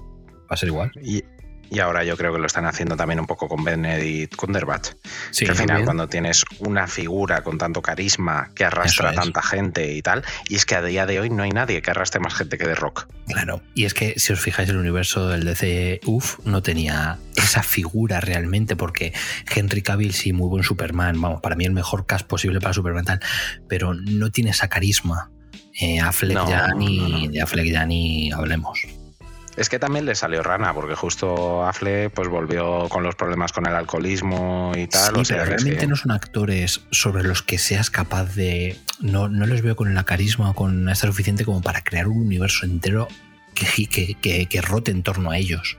a ser igual. Y, y ahora yo creo que lo están haciendo también un poco con Benedict Cumberbatch. Sí, que al final, también. cuando tienes una figura con tanto carisma que arrastra es. tanta gente y tal, y es que a día de hoy no hay nadie que arrastre más gente que de rock. Claro, y es que si os fijáis, el universo del DC UF no tenía esa figura realmente, porque Henry Cavill sí, muy buen Superman, vamos, para mí el mejor cast posible para Superman tal, pero no tiene esa carisma. Eh, Affleck No, ya no, ni, de Affleck ya ni hablemos. Es que también le salió rana, porque justo Affleck pues volvió con los problemas con el alcoholismo y tal. Sí, o sea, pero realmente que- no son actores sobre los que seas capaz de. No, no les veo con la carisma o con esta suficiente como para crear un universo entero que, que, que, que rote en torno a ellos.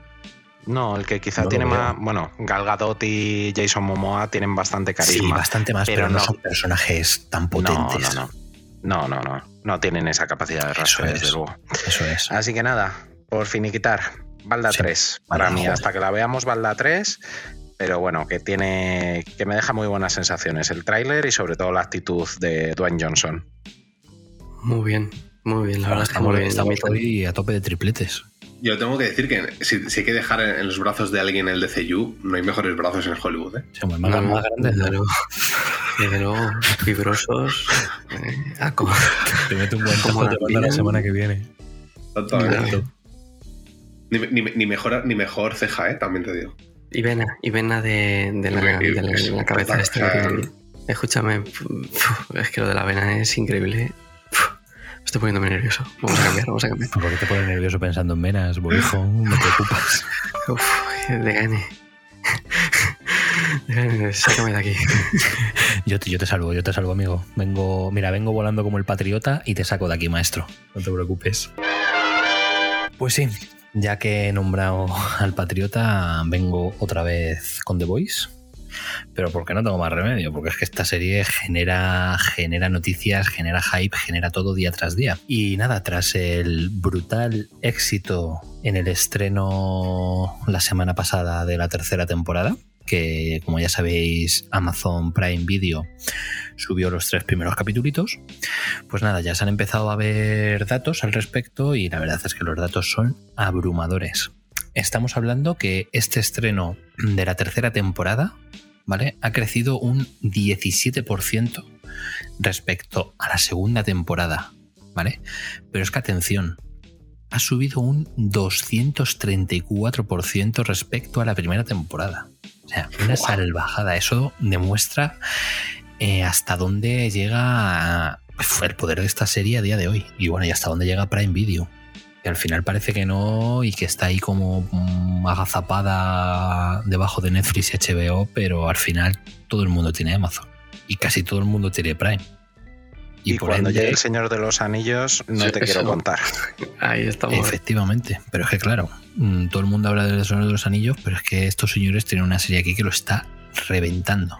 No, el que quizá No tiene más. Bueno, Gal Gadot y Jason Momoa tienen bastante carisma. Sí, bastante más, pero, no, son personajes tan No, potentes. no, no. No, no, no. No tienen esa capacidad de rastre, es. desde luego. Eso es. Así que nada, por finiquitar, Balda 3. Para mí, hasta que la veamos, Balda 3. Pero bueno, que tiene. que me deja muy buenas sensaciones el tráiler y sobre todo la actitud de Dwayne Johnson. Muy bien, muy bien, la verdad es que muy estamos, bien. estamos hoy a tope de tripletes. Yo tengo que decir que si, si hay que dejar en, los brazos de alguien el DCU, no hay mejores brazos en Hollywood. ¿eh? Sí, más, No, más grandes, desde ¿no? luego, desde luego, fibrosos. eh, a co- Te meto un Como la te mando la semana que viene. Totalmente. Ni, ni- ni mejor, ni mejor ceja, ¿eh? también te digo. Y vena, y vena de, de la, Y- y- de la- de la cabeza. Escúchame, es que lo de la vena es increíble. Me estoy poniendo muy nervioso. Vamos a cambiar, vamos a cambiar. ¿Por qué te pones nervioso pensando en venas, bolijo? Me preocupas. Uf. De gane, sácame de aquí. Yo te, yo te salvo, yo te salvo, amigo. Vengo, mira, vengo volando como el patriota y te saco de aquí, maestro. No te preocupes. Pues sí, ya que he nombrado al patriota, vengo otra vez con The Voice. Pero porque no tengo más remedio, porque es que esta serie genera, genera noticias, genera hype, genera todo día tras día. Y nada, tras el brutal éxito en el estreno la semana pasada de la tercera temporada, que como ya sabéis Amazon Prime Video subió los tres primeros capítulos, pues nada, ya se han empezado a ver datos al respecto y la verdad es que los datos son abrumadores. Estamos hablando que este estreno de la tercera temporada, ¿vale? Ha crecido un 17% respecto a la segunda temporada, ¿vale? Pero es que atención, ha subido un 234% respecto a la primera temporada. O sea, una salvajada. Eso demuestra eh, hasta dónde llega uf, el poder de esta serie a día de hoy. Y bueno, y hasta dónde llega Prime Video. Que al final parece que no y que está ahí como agazapada debajo de Netflix y HBO, pero al final todo el mundo tiene Amazon. Y casi todo el mundo tiene Prime. Y, por cuando ende- llegue el Señor de los Anillos, no Sí, te quiero contar. Ahí estamos. Efectivamente, pero es que claro, mm, todo el mundo habla del Señor de los Anillos, pero es que estos señores tienen una serie aquí que lo está reventando.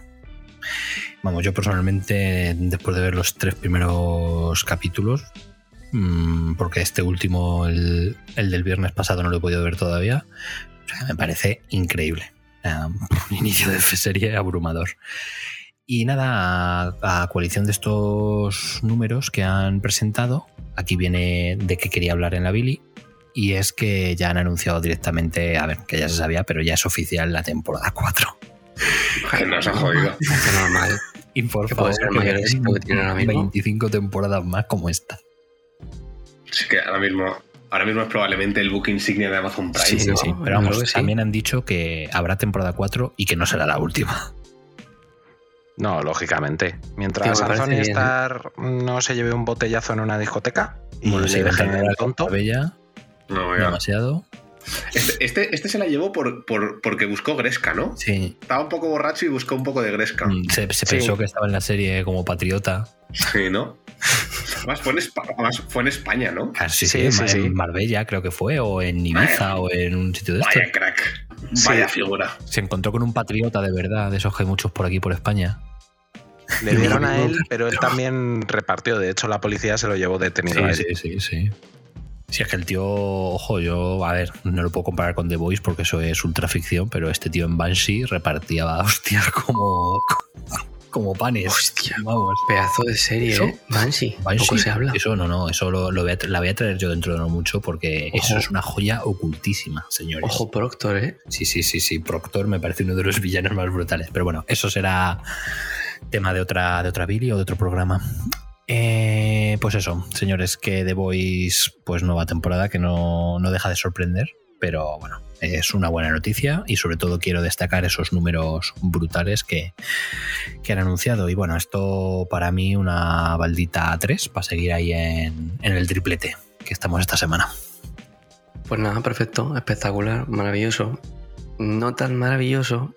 Vamos, yo personalmente, después de ver los tres primeros capítulos, mm, porque este último, el, el del viernes pasado, no lo he podido ver todavía. O sea, me parece increíble. Ah, Un inicio de serie abrumador. Y nada, a, a coalición de estos números que han presentado, aquí viene de qué quería hablar en la Billy. Y es que ya han anunciado directamente, a ver, que ya se sabía, pero ya es oficial la temporada 4. Que nos ha jodido. normal. Y por Que favor, que mayor me den éxito que tienen ahora mismo. 25 temporadas más como esta. Sí que ahora mismo, ahora mismo es probablemente el book insignia de Amazon Prime. Sí, sí, ¿no? sí. Pero vamos, también han dicho que habrá temporada 4 y que no será la última. No, lógicamente. Mientras Anthony bien. Starr no se lleve un botellazo en una discoteca y Bueno, le sí, dejen el tonto. Bella, No, ya. Este, este, este se la llevó por, por- porque buscó Gresca, ¿no? Sí. Estaba un poco borracho y buscó un poco de Gresca. Mm, Se, se pensó que estaba en la serie como patriota. Sí, ¿no? Además fue en, Espa- además fue en España, ¿no? Ah, sí, sí, en- en Marbella creo que fue, o en Ibiza, o en un sitio de estos. Vaya crack. Vaya figura. Se encontró con un patriota de verdad, de esos que hay muchos por aquí, por España. Le dieron a él, pero él también repartió. De hecho, la policía se lo llevó detenido a él. Sí, sí, sí, sí. Si es que el tío, ojo, yo, a ver, no lo puedo comparar con The Voice porque eso es ultra ficción, pero este tío en Banshee repartía hostias como, como panes. Hostia, vamos. Pedazo de serie, Eso, ¿eh? Banshee. Banshee, Poco se habla. Eso no, no, eso lo, lo voy a la voy a traer yo dentro de no mucho porque eso es una joya ocultísima, señores. Ojo, Proctor, ¿eh? Sí, sí, sí, sí. Proctor me parece uno de los villanos más brutales. Pero bueno, eso será tema de otra, de otra Billy o de otro programa. Eh, pues eso, señores, que The Voice, pues nueva temporada que no, no deja de sorprender. Pero bueno, es una buena noticia y sobre todo quiero destacar esos números brutales que, que han anunciado. Y bueno, esto para mí una baldita 3 para seguir ahí en, en el triplete que estamos esta semana. Pues nada, perfecto, espectacular, maravilloso. No tan maravilloso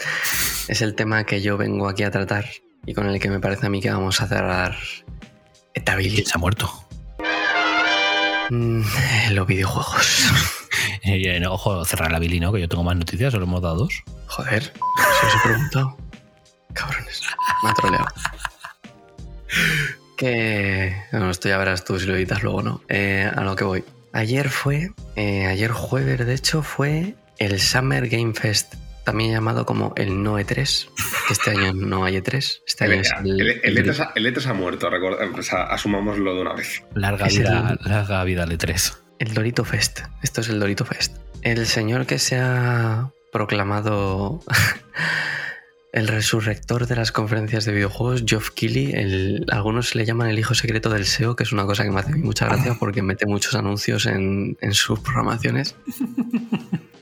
es el tema que yo vengo aquí a tratar y con el que me parece a mí que vamos a cerrar esta Billy. se ha muerto? Mm, los videojuegos. Eh, no, ojo, cerrar la Billy, ¿no? Que yo tengo más noticias, solo hemos dado dos. Joder, si os he preguntado. Cabrones, me ha troleado. Que. No, esto ya verás tú si lo editas luego, ¿no? Eh, a lo que voy. Ayer fue. eh, ayer jueves, de hecho, fue el Summer Game Fest. También llamado como el No E3. Que este año no hay E3. Este año El, es el, el. el E3 ha- el E3 ha muerto, recorda- o sea, asumámoslo de una vez. Larga Es vida, el- larga vida de tres. El Dorito Fest. Esto es el Dorito Fest. El señor que se ha proclamado el resurrector de las conferencias de videojuegos, Geoff Keighley, el- algunos le llaman el hijo secreto del SEO, que es una cosa que me hace mucha gracia porque mete muchos anuncios en, en sus programaciones.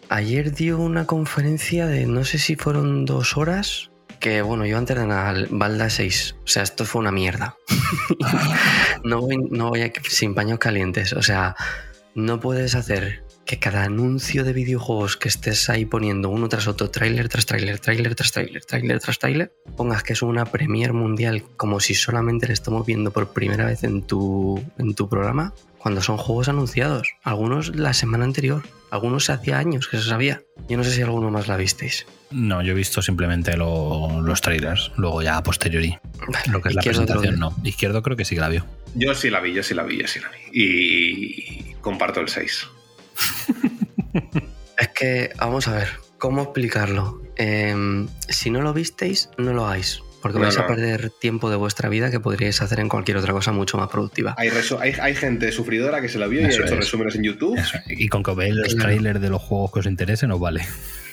Ayer dio una conferencia de no sé si fueron dos horas. Que bueno, yo antes de nada, Balda 6. O sea, esto fue una mierda. no voy, no voy a, sin paños calientes. O sea, no puedes hacer que cada anuncio de videojuegos que estés ahí poniendo uno tras otro, tráiler tras tráiler, tráiler tras tráiler, tráiler tras tráiler, pongas que es una premier mundial como si solamente le estamos viendo por primera vez en tu, en tu programa, cuando son juegos anunciados. Algunos la semana anterior, algunos hacía años que se sabía. Yo no sé si alguno más la visteis. No, yo he visto simplemente lo- los trailers, luego ya a posteriori. Lo que es la presentación, no. Izquierdo creo que sí que la vio. Yo sí la vi, yo sí la vi, yo sí la vi. Y comparto el 6. Es que, vamos a ver, ¿cómo explicarlo? Em, si no lo visteis, no lo hagáis. Porque No, vais a perder tiempo de vuestra vida que podríais hacer en cualquier otra cosa mucho más productiva. Hay, resu- hay, hay gente sufridora que se la vio y ha hecho es. resúmenes en YouTube. Y con que veáis los Claro. trailers de los juegos que os interesen, os vale.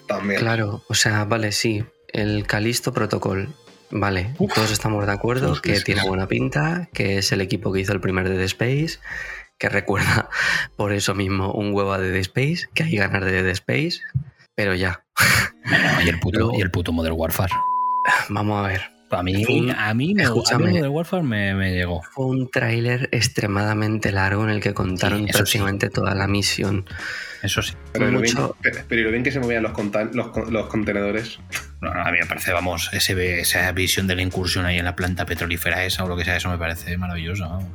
También. Claro, o sea, vale, sí. El Calisto Protocol. Vale, todos estamos de acuerdo Uf, que tiene buena pinta, que es el equipo que hizo el primer Dead Space, que recuerda por eso mismo un huevo de Dead Space, que hay ganas de Dead Space, pero ya. Y el puto, Luego- y el puto Modern Warfare. Vamos a ver. A mí, un- a mí, me, a mí escúchame. Modern Warfare me, me llegó. Fue un tráiler extremadamente largo en el que contaron Sí, eso sí. prácticamente toda la misión. Eso sí. Pero, lo bien, mucho- pero, pero lo bien que se movían los, contan- los, los contenedores. No, no, a mí me parece, vamos, ese, esa visión de la incursión ahí en la planta petrolífera esa o lo que sea, eso me parece maravilloso. vamos.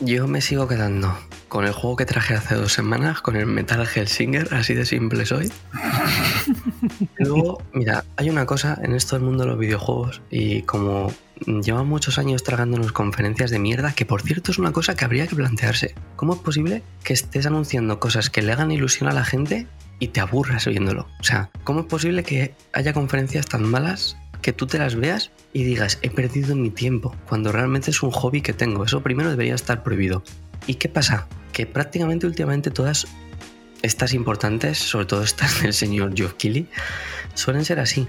Yo me sigo quedando con el juego que traje hace dos semanas, con el Metal Hellsinger, así de simple soy. Luego, mira, hay una cosa en esto del mundo de los videojuegos y como llevan muchos años tragándonos conferencias de mierda, que por cierto es una cosa que habría que plantearse. ¿Cómo es posible que estés anunciando cosas que le hagan ilusión a la gente y te aburras oyéndolo? O sea, ¿cómo es posible que haya conferencias tan malas que tú te las veas y digas, he perdido mi tiempo, cuando realmente es un hobby que tengo? Eso primero debería estar prohibido. ¿Y qué pasa? Que prácticamente últimamente todas estas importantes, sobre todo estas del señor Geoff Keighley, suelen ser así,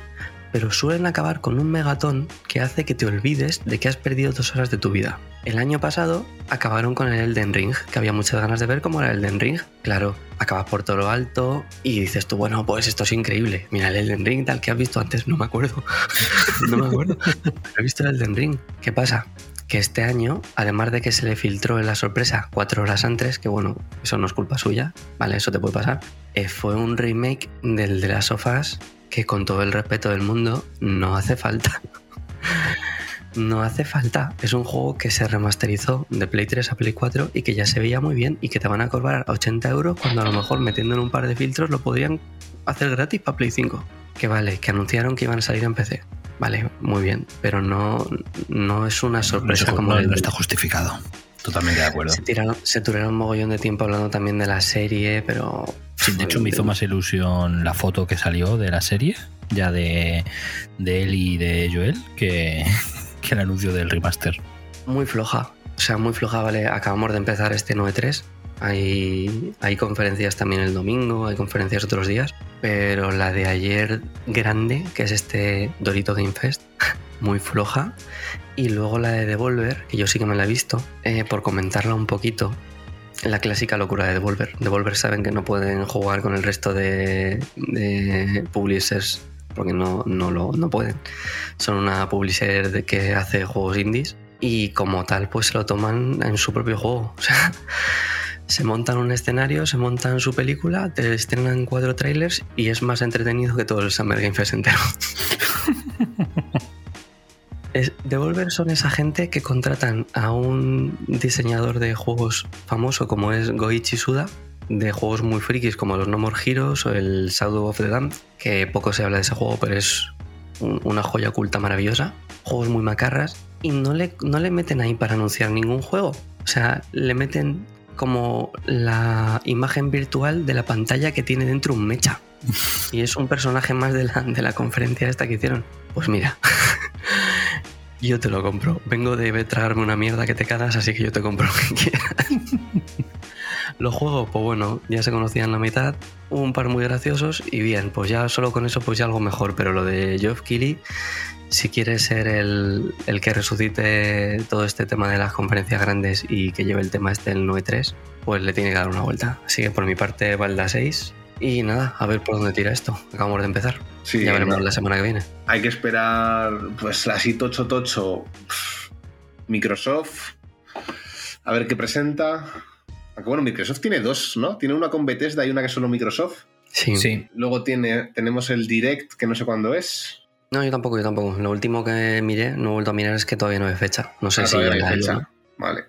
pero suelen acabar con un megatón que hace que te olvides de que has perdido dos horas de tu vida. El año pasado acabaron con el Elden Ring, que había muchas ganas de ver cómo era el Elden Ring. Claro, acabas por todo lo alto y dices tú, bueno, pues esto es increíble. Mira el Elden Ring tal que has visto antes, no me acuerdo. no me acuerdo. Pero he visto el Elden Ring. ¿Qué pasa? que este año, además de que se le filtró en la sorpresa cuatro horas antes, que bueno, eso no es culpa suya, ¿vale? Eso te puede pasar, eh, fue un remake del de las sofás que con todo el respeto del mundo no hace falta. no hace falta. Es un juego que se remasterizó de Play 3 a Play 4 y que ya se veía muy bien y que te van a cobrar 80 euros cuando a lo mejor metiendo en un par de filtros lo podrían hacer gratis para Play 5. Que vale, que anunciaron que iban a salir en PC. Vale, muy bien, pero no, no es una sorpresa como no, no está justificado. Totalmente de acuerdo. Se tiraron, se un mogollón de tiempo hablando también de la serie, pero. Sí, de hecho me hizo más ilusión la foto que salió de la serie, ya de, de él y de Joel, que, que el anuncio del remaster. Muy floja. O sea, muy floja, vale. Acabamos de empezar este 9.3. Hay, conferencias también el domingo, hay conferencias otros días. Pero la de ayer grande, que es este Dorito Game Fest, muy floja. Y luego la de Devolver, que yo sí que me la he visto, eh, por comentarla un poquito. La clásica locura de Devolver. Devolver saben que no pueden jugar con el resto de, de publishers porque no, no, lo, no pueden. Son una publisher que hace juegos indies y como tal pues se lo toman en su propio juego. O sea, se montan un escenario, se montan su película, te estrenan cuatro trailers y es más entretenido que todo el Summer Game Fest entero. Es- Devolver son esa gente que contratan a un diseñador de juegos famoso como es Goichi Suda, de juegos muy frikis como los No More Heroes o el Shadow of the Damned, que poco se habla de ese juego, pero es un- una joya oculta maravillosa. Juegos muy macarras y no le, no le meten ahí para anunciar ningún juego. O sea, le meten como la imagen virtual de la pantalla que tiene dentro un mecha. Y es un personaje más de la, de la conferencia esta que hicieron. Pues mira, yo te lo compro. Vengo de tragarme una mierda que te cagas, así que yo te compro lo que quieras. Los juegos, pues bueno, ya se conocían la mitad, un par muy graciosos y bien, pues ya solo con eso pues ya algo mejor, pero lo de Geoff Keighley, si quiere ser el, el que resucite todo este tema de las conferencias grandes y que lleve el tema este del 9.3, pues le tiene que dar una vuelta. Así que por mi parte va el da 6 y nada, a ver por dónde tira esto. Acabamos de empezar. Sí, ya veremos no. la semana que viene. Hay que esperar, pues, así tocho tocho. Microsoft. A ver qué presenta. Aunque bueno, Microsoft tiene dos, ¿no? Tiene una con Bethesda y una que es solo Microsoft. Sí. Sí. Luego tiene, tenemos el Direct, que no sé cuándo es. No, yo tampoco, yo tampoco. Lo último que miré, no he vuelto a mirar, es que todavía no hay fecha. No sé Ah, si todavía ya no la hay fecha. no. Vale.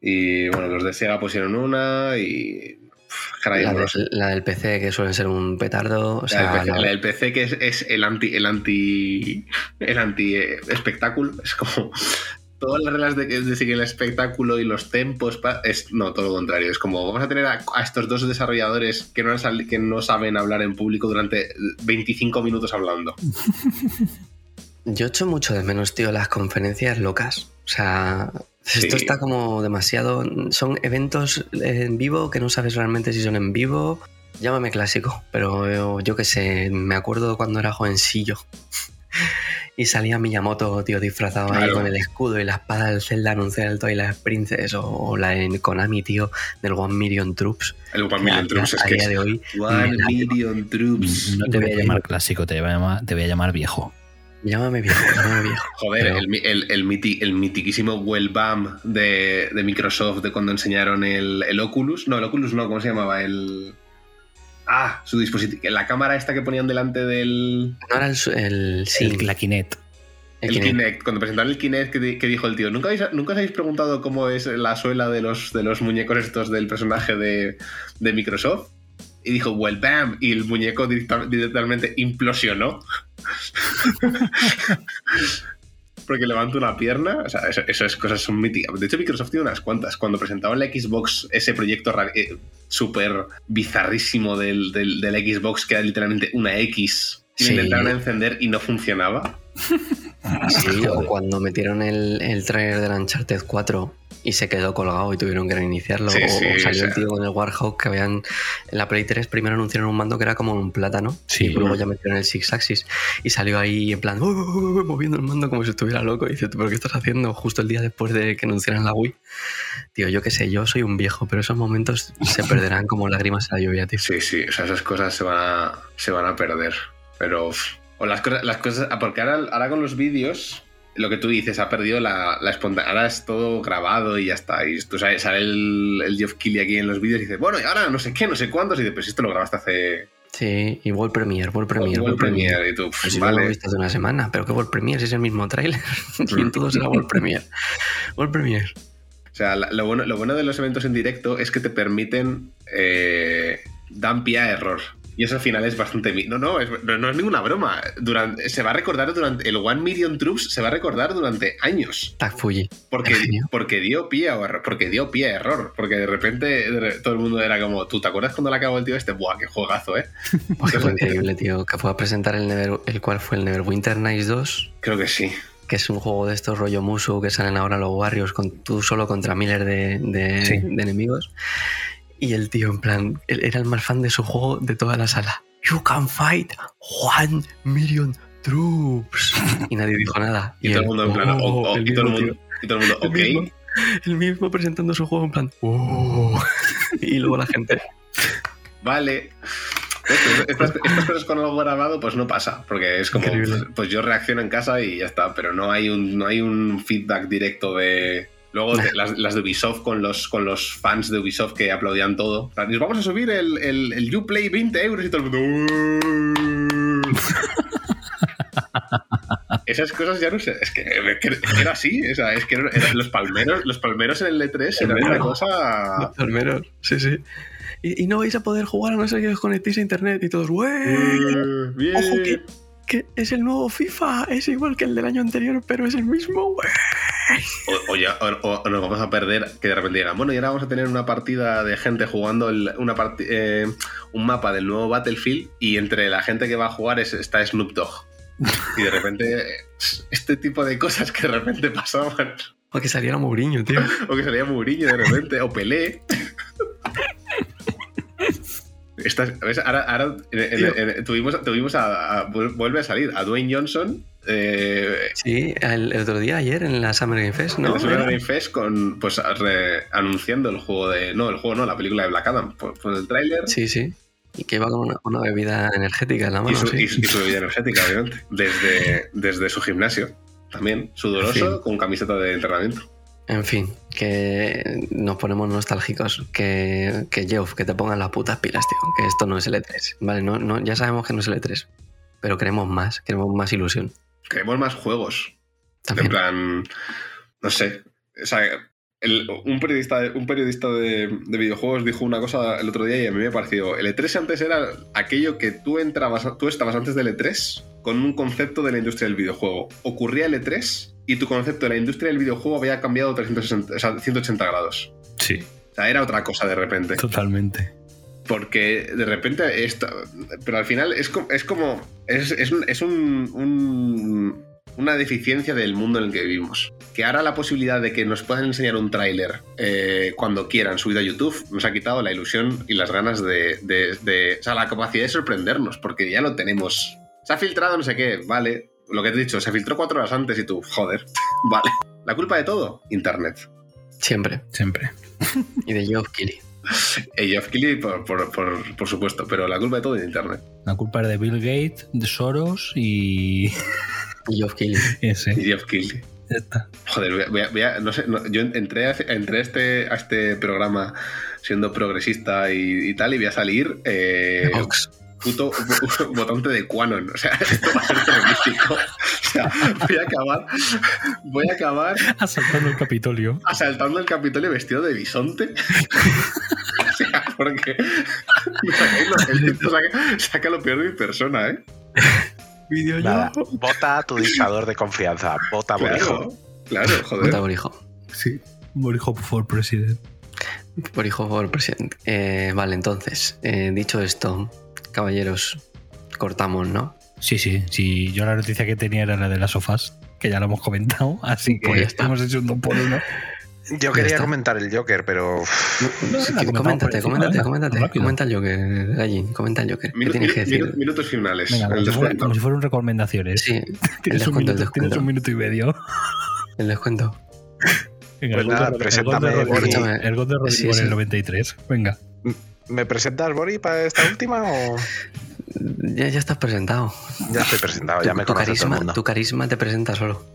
Y bueno, los de Sega pusieron una y. Caray, La, de- del PC, que suele ser un petardo. O La sea, del PC, la- la del PC, que es, es el anti el anti el anti eh, espectáculo es como todas las reglas de, de seguir el espectáculo y los tempos pa- es no todo lo contrario es como vamos a tener a, a estos dos desarrolladores que no, han que no saben hablar en público durante 25 minutos hablando Yo echo mucho de menos, tío, las conferencias locas. O sea, esto Sí. está como demasiado. Son eventos en vivo que no sabes realmente si son en vivo. Llámame clásico, pero yo, yo qué sé, me acuerdo cuando era jovencillo. Y salía Miyamoto, tío, disfrazado ahí con el escudo y la espada del Zelda anunciar el Twilight Princess o, o la en Konami, tío, del One Million Troops. el One Million Troops es a que día es de hoy One Million Troops No te voy a llamar clásico, te voy a llamar, te voy a llamar viejo. Llámame viejo, llámame viejo. Joder, Pero- el, el, el, miti- el mitiquísimo Wellbam de, de Microsoft de cuando enseñaron el, el Oculus. No, el Oculus no, ¿cómo se llamaba? El. Ah, su dispositivo. La cámara esta que ponían delante del. No era el, sí, El- la Kinect. El, Kinect. cuando presentaron el Kinect que, que dijo el tío, ¿Nunca, habéis, ¿nunca os habéis preguntado cómo es la suela de los, de los muñecos estos del personaje de, de Microsoft? Y dijo, well, bam, y el muñeco directa- directamente implosionó. Porque levanta una pierna, o sea, eso, eso es cosas son míticas. De hecho, Microsoft tiene unas cuantas. Cuando presentaban la Xbox, ese proyecto eh, súper bizarrísimo del, del, del Xbox, que era literalmente una X, lo Sí. intentaron encender y no funcionaba. Sí, o cuando metieron el, el trailer del Uncharted 4 y se quedó colgado y tuvieron que reiniciarlo. Sí, o, sí, o salió el tío con el Warhawk que habían. En la Play 3 primero anunciaron un mando que era como un plátano. Sí. Y luego ya metieron el Six Axis. Y salió ahí en plan, "Uh, uh, uh", moviendo el mando como si estuviera loco. Y dice, ¿pero qué estás haciendo? Justo el día después de que anunciaran la Wii. Tío, yo qué sé, yo soy un viejo, pero esos momentos se perderán como lágrimas en la lluvia, tío. Sí, sí, o sea, esas cosas se van a, se van a perder. Pero. O las cosas, las cosas. ah, Porque ahora, ahora con los vídeos, lo que tú dices, ha perdido la, la espontaneidad. Ahora es todo grabado y ya está. Y tú sabes, sale el, el Geoff Keighley aquí en los vídeos y dice, bueno, y ahora no sé qué, no sé cuántos. Y dice, pues esto lo grabaste hace. Sí, y World Premiere, World Premiere, World Premiere, y tú, no vale. lo hemos visto hace una semana, pero que World Premiere si es el mismo tráiler. y en todo será World Premiere. World Premiere. O sea, lo bueno, lo bueno de los eventos en directo es que te permiten. Eh, dan pie a error. Y eso al final es bastante. No, no, es, no, no es ninguna broma. Durante, se va a recordar durante. El One Million Troops se va a recordar durante años. Tag Fuji. Porque, porque dio pie a error. Porque dio pie a error. Porque de repente todo el mundo era como. ¿Tú te acuerdas cuando le acabó el tío este? Buah, qué juegazo, ¿eh? Fue increíble, tío. Que fue a presentar el, Never, el cual fue el Neverwinter Nights 2. Creo que sí. Que es un juego de estos rollo Musu que salen ahora los Warriors con tú solo contra miles de, de- Sí. de enemigos. Y el tío, en plan, él era el más fan de su juego de toda la sala. You can fight one million troops. Y nadie dijo nada. Y, todo el mundo en plan. "Oh", oh, oh, el y, todo el mundo, y todo el mundo, El ok. mismo. El mismo presentando su juego en plan. "Oh". Y luego la gente. Vale. Estas, estas cosas con algo grabado, pues no pasa. Porque es como. Increíble. Pues yo reacciono en casa y ya está. Pero no hay un, no hay un feedback directo de. Luego las, las de Ubisoft con los, con los fans de Ubisoft que aplaudían todo. "Nos vamos a subir el, el, el Uplay 20 euros y todo el mundo. Esas cosas ya no sé. Es que, era así. O sea, es que era- era- los palmeros, los palmeros en el E3 eran una cosa. Los palmeros, sí, sí. Y, y no vais a poder jugar a no ser que os conectéis a internet y todos, ¡wey! "Uh, bien". ¡Ojo que, que es el nuevo FIFA! Es igual que el del año anterior, pero es el mismo. O, o ya- o- o nos vamos a perder que de repente digan, bueno, y ahora vamos a tener una partida de gente jugando el- una eh, un mapa del nuevo Battlefield y entre la gente que va a jugar es- está Snoop Dogg. Y de repente, este tipo de cosas que de repente pasaban. O que saliera Mourinho, tío. O que salía Mourinho de repente, o Pelé. ¿ves? Ahora, ahora, en- en- en- tuvimos, tuvimos a, a- vuelve a salir a Dwayne Johnson. Eh, Sí, el, el otro día, ayer, en la Summer Game Fest, en ¿no? el Summer Game Fest con, pues, re- anunciando el juego de. No, el juego no, la película de Black Adam. Pues el tráiler Sí, sí. Y que iba con una, una bebida energética en la y, mano, su, sí. y su- y su bebida energética, obviamente. Desde, desde su gimnasio. También, sudoroso, con camiseta de entrenamiento. En fin, que nos ponemos nostálgicos. Que, que Geoff, que te pongan las putas pilas, tío. Que esto no es el E3. Vale, no, no, ya sabemos que no es el E3. Pero queremos más, queremos más ilusión. Queremos más juegos. También. En plan, no sé. O sea, el- un periodista, un periodista de, de videojuegos dijo una cosa el otro día y a mí me pareció. El E3 antes era aquello que tú entrabas, tú estabas antes del E3 con un concepto de la industria del videojuego. Ocurría el E3 y tu concepto de la industria del videojuego había cambiado 360, o sea, 180 grados. Sí, O sea, era otra cosa de repente. totalmente. Porque de repente esto. Pero al final es, co- es como. Es, es un- es un- un- una deficiencia del mundo en el que vivimos. Que ahora la posibilidad de que nos puedan enseñar un tráiler eh, cuando quieran subido a YouTube nos ha quitado la ilusión y las ganas de, de- de- O sea, la capacidad de sorprendernos, porque ya lo tenemos. Se ha filtrado no sé qué, vale. Lo que te he dicho, se filtró cuatro horas antes y tú, joder, vale. La culpa de todo, Internet. Siempre. Siempre. Y de Geoff Keighley. Y Jeff Keighley, por, por- por- por supuesto, pero la culpa de todo es Internet. La culpa es de Bill Gates, de Soros y. Y Geoff Keighley. Ese. Y Jeff Keighley. Ya está. Joder, voy a- voy a- voy a- no sé, no, yo entré, a, entré a este, a este programa siendo progresista y, y tal, y voy a salir eh. Puto votante de Quanon. O sea, esto va a ser terrorífico. sea, voy a acabar. Voy a acabar Asaltando el Capitolio. asaltando el Capitolio vestido de bisonte. o sea, porque. lo- saca, saca lo peor de mi persona, ¿eh? Nada, vota a tu dictador de confianza. Vota por hijo. Claro, claro, joder. Vota por hijo. Sí. Morijo for president. Por hijo, por presidente. Eh, vale, entonces, eh, dicho esto, caballeros, cortamos, ¿no? Sí, sí, sí. Yo la noticia que tenía era la de las sofás, que ya lo hemos comentado, así que Pues hemos hecho un dos por uno. Yo Ya quería está. comentar el Joker, pero que- comentamos por coméntate, encima, coméntate, venga, coméntate. Comenta el Joker, Gallín, comenta el Joker. ¿Qué Minu- tienes que minu- decir? minu- minutos finales. Venga, como el si, fuera, descuento. como si fueran recomendaciones. Sí, el Tienes un, el minuto, tienes descuento. un minuto y medio. El descuento. Venga, Pues el nada, de- el. El Rodrigo Sí, en sí. el 93. Venga. ¿Me presentas, Bori, para esta última o Ya, ya estás presentado. ya estoy presentado? Ya tu, me tu conoce todo el carisma, mundo. tu carisma te presenta solo.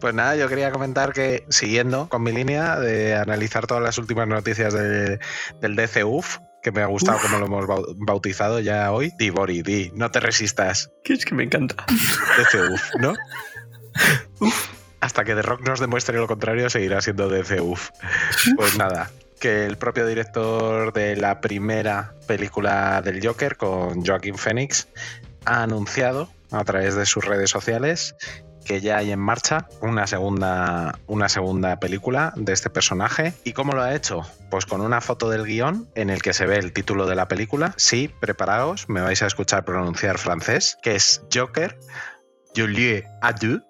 Pues nada, yo quería comentar que siguiendo con mi línea de analizar todas las últimas noticias de- del DCUF, que me ha gustado como lo hemos bau- bautizado ya hoy. Di, Bori, di, no te resistas. Que es que me encanta. DCUF, ¿no? Hasta que The Rock nos demuestre lo contrario, seguirá siendo DCUF. Pues nada, que el propio director de la primera película del Joker con Joaquin Phoenix ha anunciado a través de sus redes sociales que ya hay en marcha una segunda, una segunda película de este personaje. ¿Y cómo lo ha hecho? Pues con una foto del guion en el que se ve el título de la película. Sí, preparaos, me vais a escuchar pronunciar francés, que es Joker, Julie Adieu.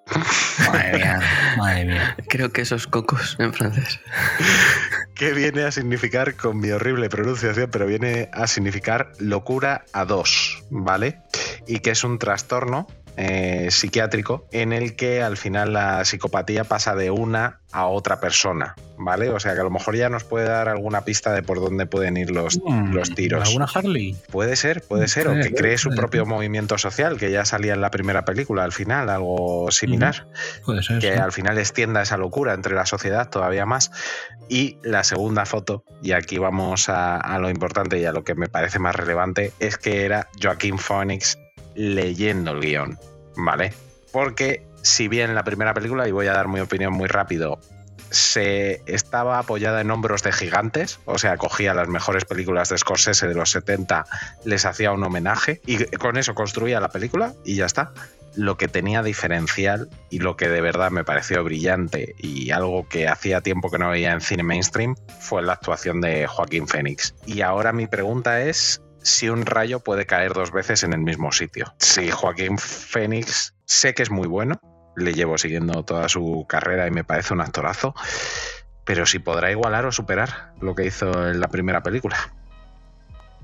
Madre mía, madre mía. Creo que esos cocos en francés. que viene a significar, con mi horrible pronunciación, pero viene a significar locura a dos, ¿vale? Y que es un trastorno eh, psiquiátrico en el que al final la psicopatía pasa de una a otra persona, ¿vale? O sea que a lo mejor ya nos puede dar alguna pista de por dónde pueden ir los, Mm, los tiros. ¿Alguna Harley? Puede ser, puede ser, o que cree su propio movimiento social, que ya salía en la primera película al final, algo similar Puede ser. que al final extienda esa locura entre la sociedad todavía más. Y la segunda foto, y aquí vamos a, a lo importante y a lo que me parece más relevante, es que era Joaquín Phoenix leyendo el guion, ¿vale? Porque si bien la primera película, y voy a dar mi opinión muy rápido, se estaba apoyada en hombros de gigantes, o sea, cogía las mejores películas de Scorsese de los 70, les hacía un homenaje y con eso construía la película y ya está. Lo que tenía diferencial y lo que de verdad me pareció brillante y algo que hacía tiempo que no veía en cine mainstream fue la actuación de Joaquín Phoenix. Y ahora mi pregunta es si un rayo puede caer dos veces en el mismo sitio. Si Joaquín Phoenix sé que es muy bueno, le llevo siguiendo toda su carrera y me parece un actorazo, pero si podrá igualar o superar lo que hizo en la primera película.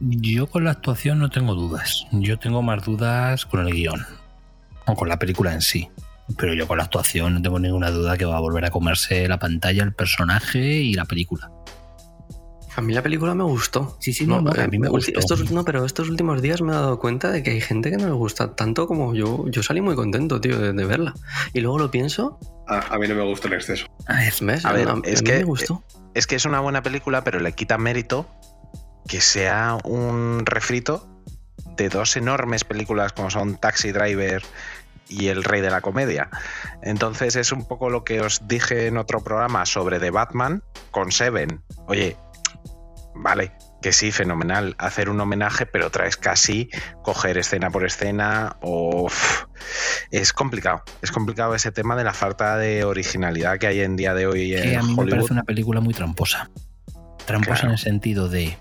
Yo con la actuación no tengo dudas. Yo tengo más dudas con el guion. O con la película en sí. Pero yo con la actuación no tengo ninguna duda que va a volver a comerse la pantalla, el personaje y la película. A mí la película me gustó. Sí, sí, no, no, a mí me gustó. Estos, no, pero estos últimos días me he dado cuenta de que hay gente que no le gusta tanto como yo. Yo salí muy contento, tío, de, de verla. Y luego lo pienso. A, a mí no me gustó en exceso. ¿Ves? A ver, a, es a mí que me gustó. es que es una buena película, pero le quita mérito que sea un refrito de dos enormes películas como son Taxi Driver y El Rey de la Comedia. Entonces es un poco lo que os dije en otro programa sobre The Batman con Seven. Oye, vale, que sí, fenomenal hacer un homenaje, pero traes casi coger escena por escena o... es complicado, es complicado ese tema de la falta de originalidad que hay en día de hoy Que en a mí me parece una película muy tramposa. Tramposa Claro. en el sentido de,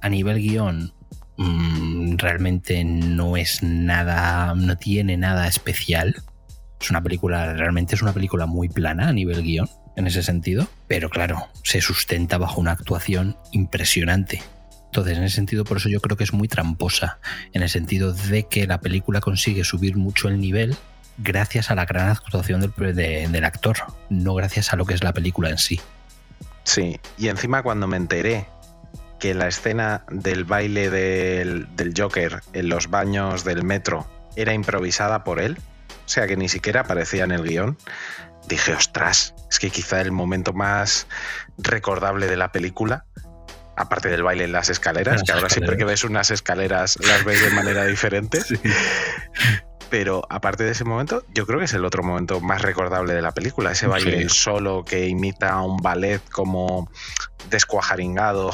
a nivel guion, mm, realmente no es nada, no tiene nada especial. Es una película, realmente es una película muy plana a nivel guion, en ese sentido. Pero claro, se sustenta bajo una actuación impresionante. Entonces, en ese sentido, por eso yo creo que es muy tramposa, en el sentido de que la película consigue subir mucho el nivel gracias a la gran actuación del, de- del actor, no gracias a lo que es la película en sí. Sí, y encima cuando me enteré que la escena del baile del, del Joker en los baños del metro era improvisada por él, o sea que ni siquiera aparecía en el guion, dije, ostras, es que quizá el momento más recordable de la película, aparte del baile en las escaleras, Las que ahora siempre que ves unas escaleras las ves de manera diferente, Pero aparte de ese momento, yo creo que es el otro momento más recordable de la película. Ese baile Sí. solo que imita a un ballet como descuajaringado.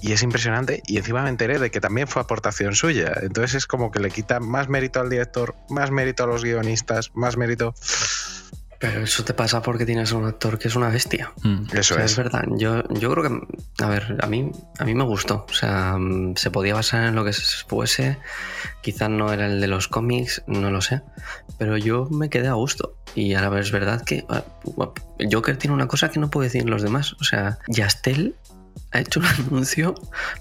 Y es impresionante. Y encima me enteré de que también fue aportación suya. Entonces es como que le quita más mérito al director, más mérito a los guionistas, más mérito. Pero eso te pasa porque tienes un actor que es una bestia. Eso O sea, es. es verdad. Yo, yo creo que, a ver, a mí, a mí me gustó. O sea, mm, se podía basar en lo que fuese. Quizás no era el de los cómics, no lo sé. Pero yo me quedé a gusto. Y ahora es verdad que ah, Joker tiene una cosa que no puede decir los demás. O sea, Yastel ha hecho un anuncio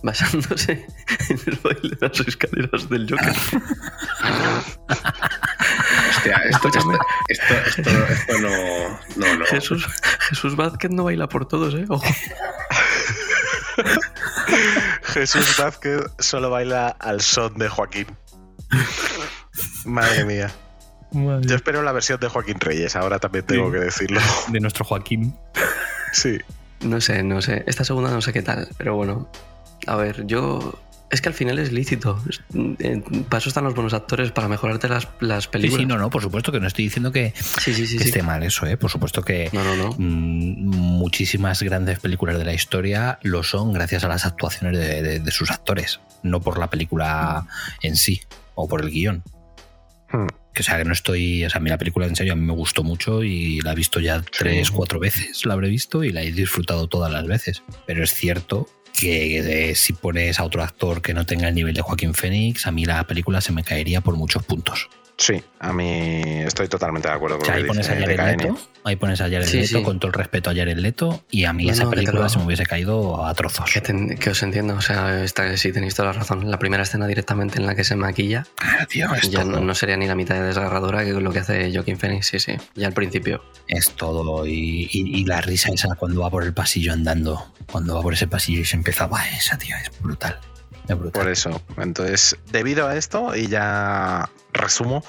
basándose en el baile de las escaleras del Joker. Hostia, esto, esto, esto, esto, esto no, no, no. Jesús, Jesús Vázquez no baila por todos, ¿eh? Ojo. Jesús Vázquez solo baila al son de Joaquín. Madre mía. Yo espero la versión de Joaquín Reyes, ahora también tengo Sí. que decirlo. De nuestro Joaquín. Sí. No sé, no sé. Esta segunda no sé qué tal, pero bueno. A ver, yo. Es que al final es lícito. Eh, Para eso están los buenos actores, para mejorarte las, las Sí, películas. sí, no, no, por supuesto que no estoy diciendo que, sí, sí, que esté mal eso, ¿eh? Por supuesto que No, no, no. mm, muchísimas grandes películas de la historia lo son gracias a las actuaciones de, de- de sus actores, no por la película en sí o por el guion. Hmm. Que, o sea, que no estoy. O sea, a mí la película en serio a mí me gustó mucho y la he visto ya tres, cuatro veces, la habré visto y la he disfrutado todas las veces. Pero es cierto que si pones a otro actor que no tenga el nivel de Joaquín Phoenix, a mí la película se me caería por muchos puntos. Sí, a mí estoy totalmente de acuerdo O con sea, lo ahí que pones a dice. Leto, ahí pones a Jared Sí, Leto sí. con todo el respeto a Jared Leto y a mí No, esa no, película lo- se me hubiese caído a trozos. Que, ten- que os entiendo, o sea, esta, sí tenéis toda la razón. La primera escena directamente en la que se maquilla, tío, es ya no, no sería ni la mitad de desgarradora que lo que hace Joaquin Phoenix, sí, sí, ya al principio. Es todo. Y, y- y la risa esa cuando va por el pasillo andando, cuando va por ese pasillo y se empieza, va, esa tío es brutal. Brutal. Por eso. Entonces, debido a esto, y ya resumo,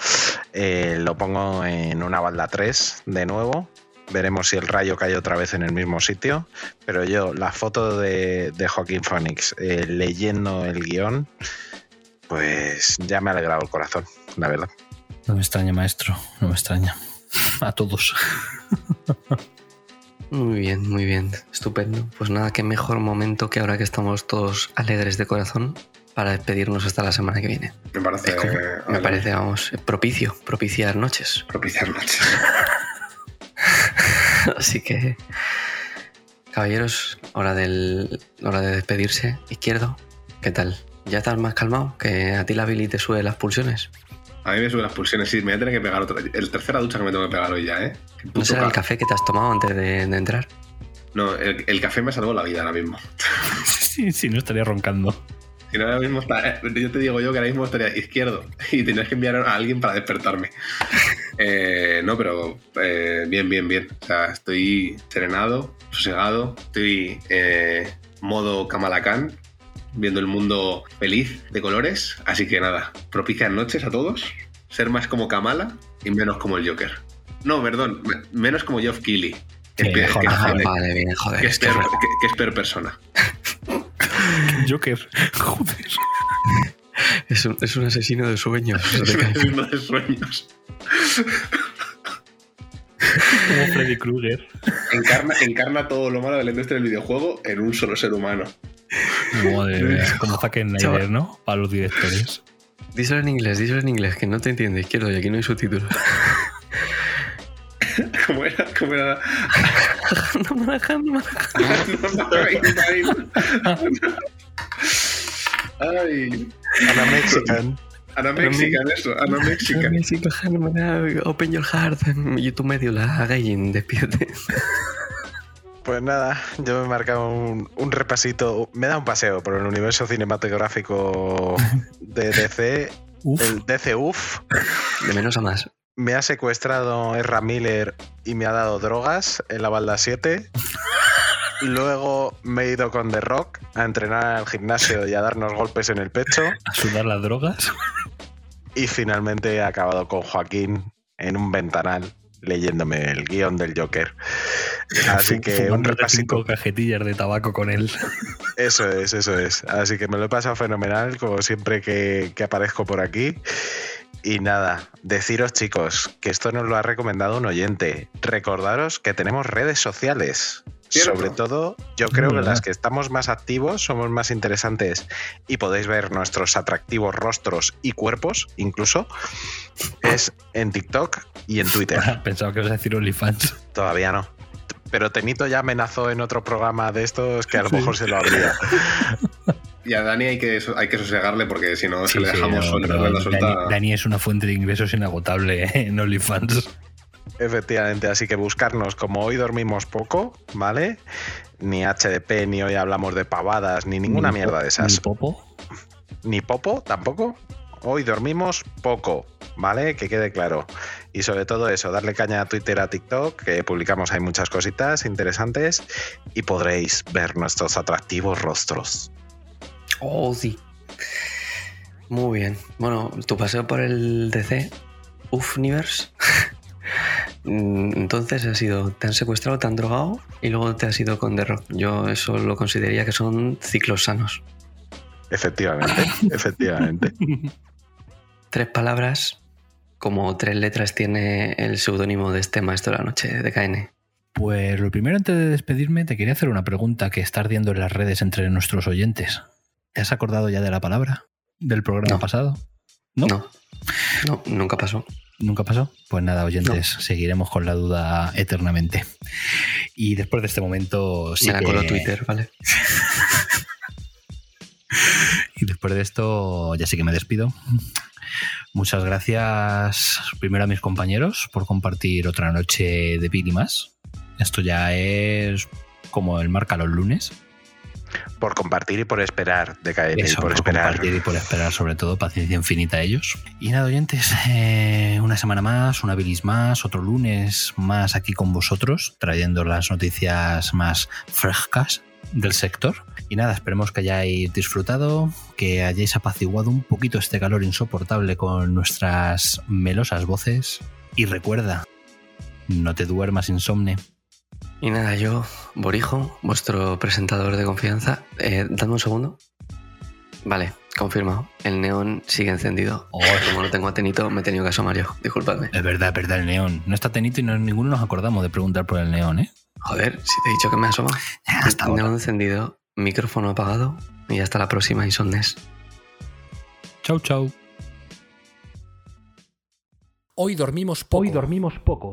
eh, lo pongo en una balda 3 de nuevo. Veremos si el rayo cae otra vez en el mismo sitio. Pero yo, la foto de, de Joaquín Phoenix eh, leyendo el guion, pues ya me ha alegrado el corazón, la verdad. No me extraña, maestro, no me extraña. A todos. Muy bien, muy bien, estupendo. Pues nada, qué mejor momento que ahora que estamos todos alegres de corazón para despedirnos hasta la semana que viene. Me parece. Como- me parece, vamos, propicio, propiciar noches. Propiciar noches. Así que, caballeros, hora, del, hora de despedirse. Izquierdo, ¿qué tal? ¿Ya estás más calmado? Que a ti la Billy te sube las pulsiones. A mí me suben las pulsiones, sí, me voy a tener que pegar otra. El tercera ducha que me tengo que pegar hoy ya, ¿eh? ¿No será el ca- café que te has tomado antes de, de entrar? No, el, el café me salvó la vida ahora mismo. Sí, sí, no estaría roncando. Si no, ahora mismo está, yo te digo yo que ahora mismo estaría izquierdo y tendrías que enviar a alguien para despertarme. Eh, no, pero eh, bien, bien, bien. O sea, estoy serenado, sosegado, estoy eh, modo Kamalakán, viendo el mundo feliz de colores. Así que nada, propicias noches a todos. Ser más como Kamala y menos como el Joker. No, perdón, me- menos como Geoff Keighley. Que es, mejor, que joder. que peor, es que- que es peor persona. Joker, joder. Es un, es un asesino de sueños. Es un asesino de sueños. Como Freddy Krueger. Encarna, encarna todo lo malo de la industria del videojuego en un solo ser humano. Madre mía, como Zack Snyder, ¿no? Para los directores. Díselo en inglés, díselo en inglés, que no te entiende, izquierdo, y aquí no hay subtítulos. ¿Cómo era? ¿Cómo era? Ay. Ana Mexican. Ana Mexican, eso. Ana Mexican. Open your heart. Y tu medio la gayin, despídete. Pues nada, yo me he marcado un, un repasito. Me da un paseo por el universo cinematográfico de DC. El DC UF. De menos a más. Me ha secuestrado Ezra Miller y me ha dado drogas en la balda 7. Luego me he ido con The Rock a entrenar al gimnasio y a darnos golpes en el pecho. A sudar las drogas. Y finalmente he acabado con Joaquín en un ventanal leyéndome el guion del Joker. Así que un repasito. cinco cajetillas de tabaco con él. Eso es, eso es. Así que me lo he pasado fenomenal, como siempre que, que aparezco por aquí. Y nada, deciros chicos que esto nos lo ha recomendado un oyente. Recordaros que tenemos redes sociales. Cierto. Sobre todo, yo creo que las que estamos más activos somos más interesantes y podéis ver nuestros atractivos rostros y cuerpos, incluso, es en TikTok y en Twitter. Pensaba que ibas a decir OnlyFans. Todavía no. Pero Tenito ya amenazó en otro programa de estos que a lo Sí. mejor se lo abría. Y a Dani hay que, hay que sosegarle porque si no, Sí, se le sí, dejamos no, suelta. Dani, Dani es una fuente de ingresos inagotable en OnlyFans. Efectivamente, así que buscarnos como hoy dormimos poco, ¿vale? Ni HDP, ni hoy hablamos de pavadas, ni ninguna Ni mierda de esas. ni popo. Ni popo, tampoco. Hoy dormimos poco, ¿vale? Que quede claro. Y sobre todo eso, darle caña a Twitter, a TikTok, que publicamos ahí muchas cositas interesantes y podréis ver nuestros atractivos rostros. Oh, sí. Muy bien. Bueno, tu paseo por el DC, Ufniverse. Mm, Entonces ha sido, te han secuestrado, te han drogado y luego te has ido con The Rock. Yo eso lo consideraría que son ciclos sanos. Efectivamente, efectivamente. Tres palabras, como tres letras tiene el seudónimo de este maestro de la noche, de KN. Pues lo primero, antes de despedirme, te quería hacer una pregunta que está ardiendo en las redes entre nuestros oyentes. ¿Te has acordado ya de la palabra del programa pasado? ¿No? No, no, nunca pasó. ¿Nunca pasó? Pues nada, oyentes, seguiremos con la duda eternamente. Y después de este momento sí Me que- Twitter, ¿vale? Y después de esto ya sí que me despido. Muchas gracias primero a mis compañeros por compartir otra noche de más. Esto ya es como el marca los lunes. Por compartir y por esperar, de caer y Eso, por por esperar. compartir y por esperar, sobre todo, paciencia infinita a ellos. Y nada, oyentes, eh, una semana más, una bilis más, otro lunes más aquí con vosotros, trayendo las noticias más frescas del sector. Y nada, esperemos que hayáis disfrutado, que hayáis apaciguado un poquito este calor insoportable con nuestras melosas voces. Y recuerda, no te duermas insomne. Y nada, yo, Borijo, vuestro presentador de confianza, eh, dame un segundo. Vale, confirmado. El neón sigue encendido. Como no tengo atenito, me he tenido que asomar yo. Disculpadme. Es verdad, es verdad, el neón. No está tenito y no, ninguno nos acordamos de preguntar por el neón, ¿eh? Joder, si te he dicho que me asoma. neón encendido, micrófono apagado y hasta la próxima Insomnes. Chau, chau. Hoy dormimos poco. Hoy dormimos poco.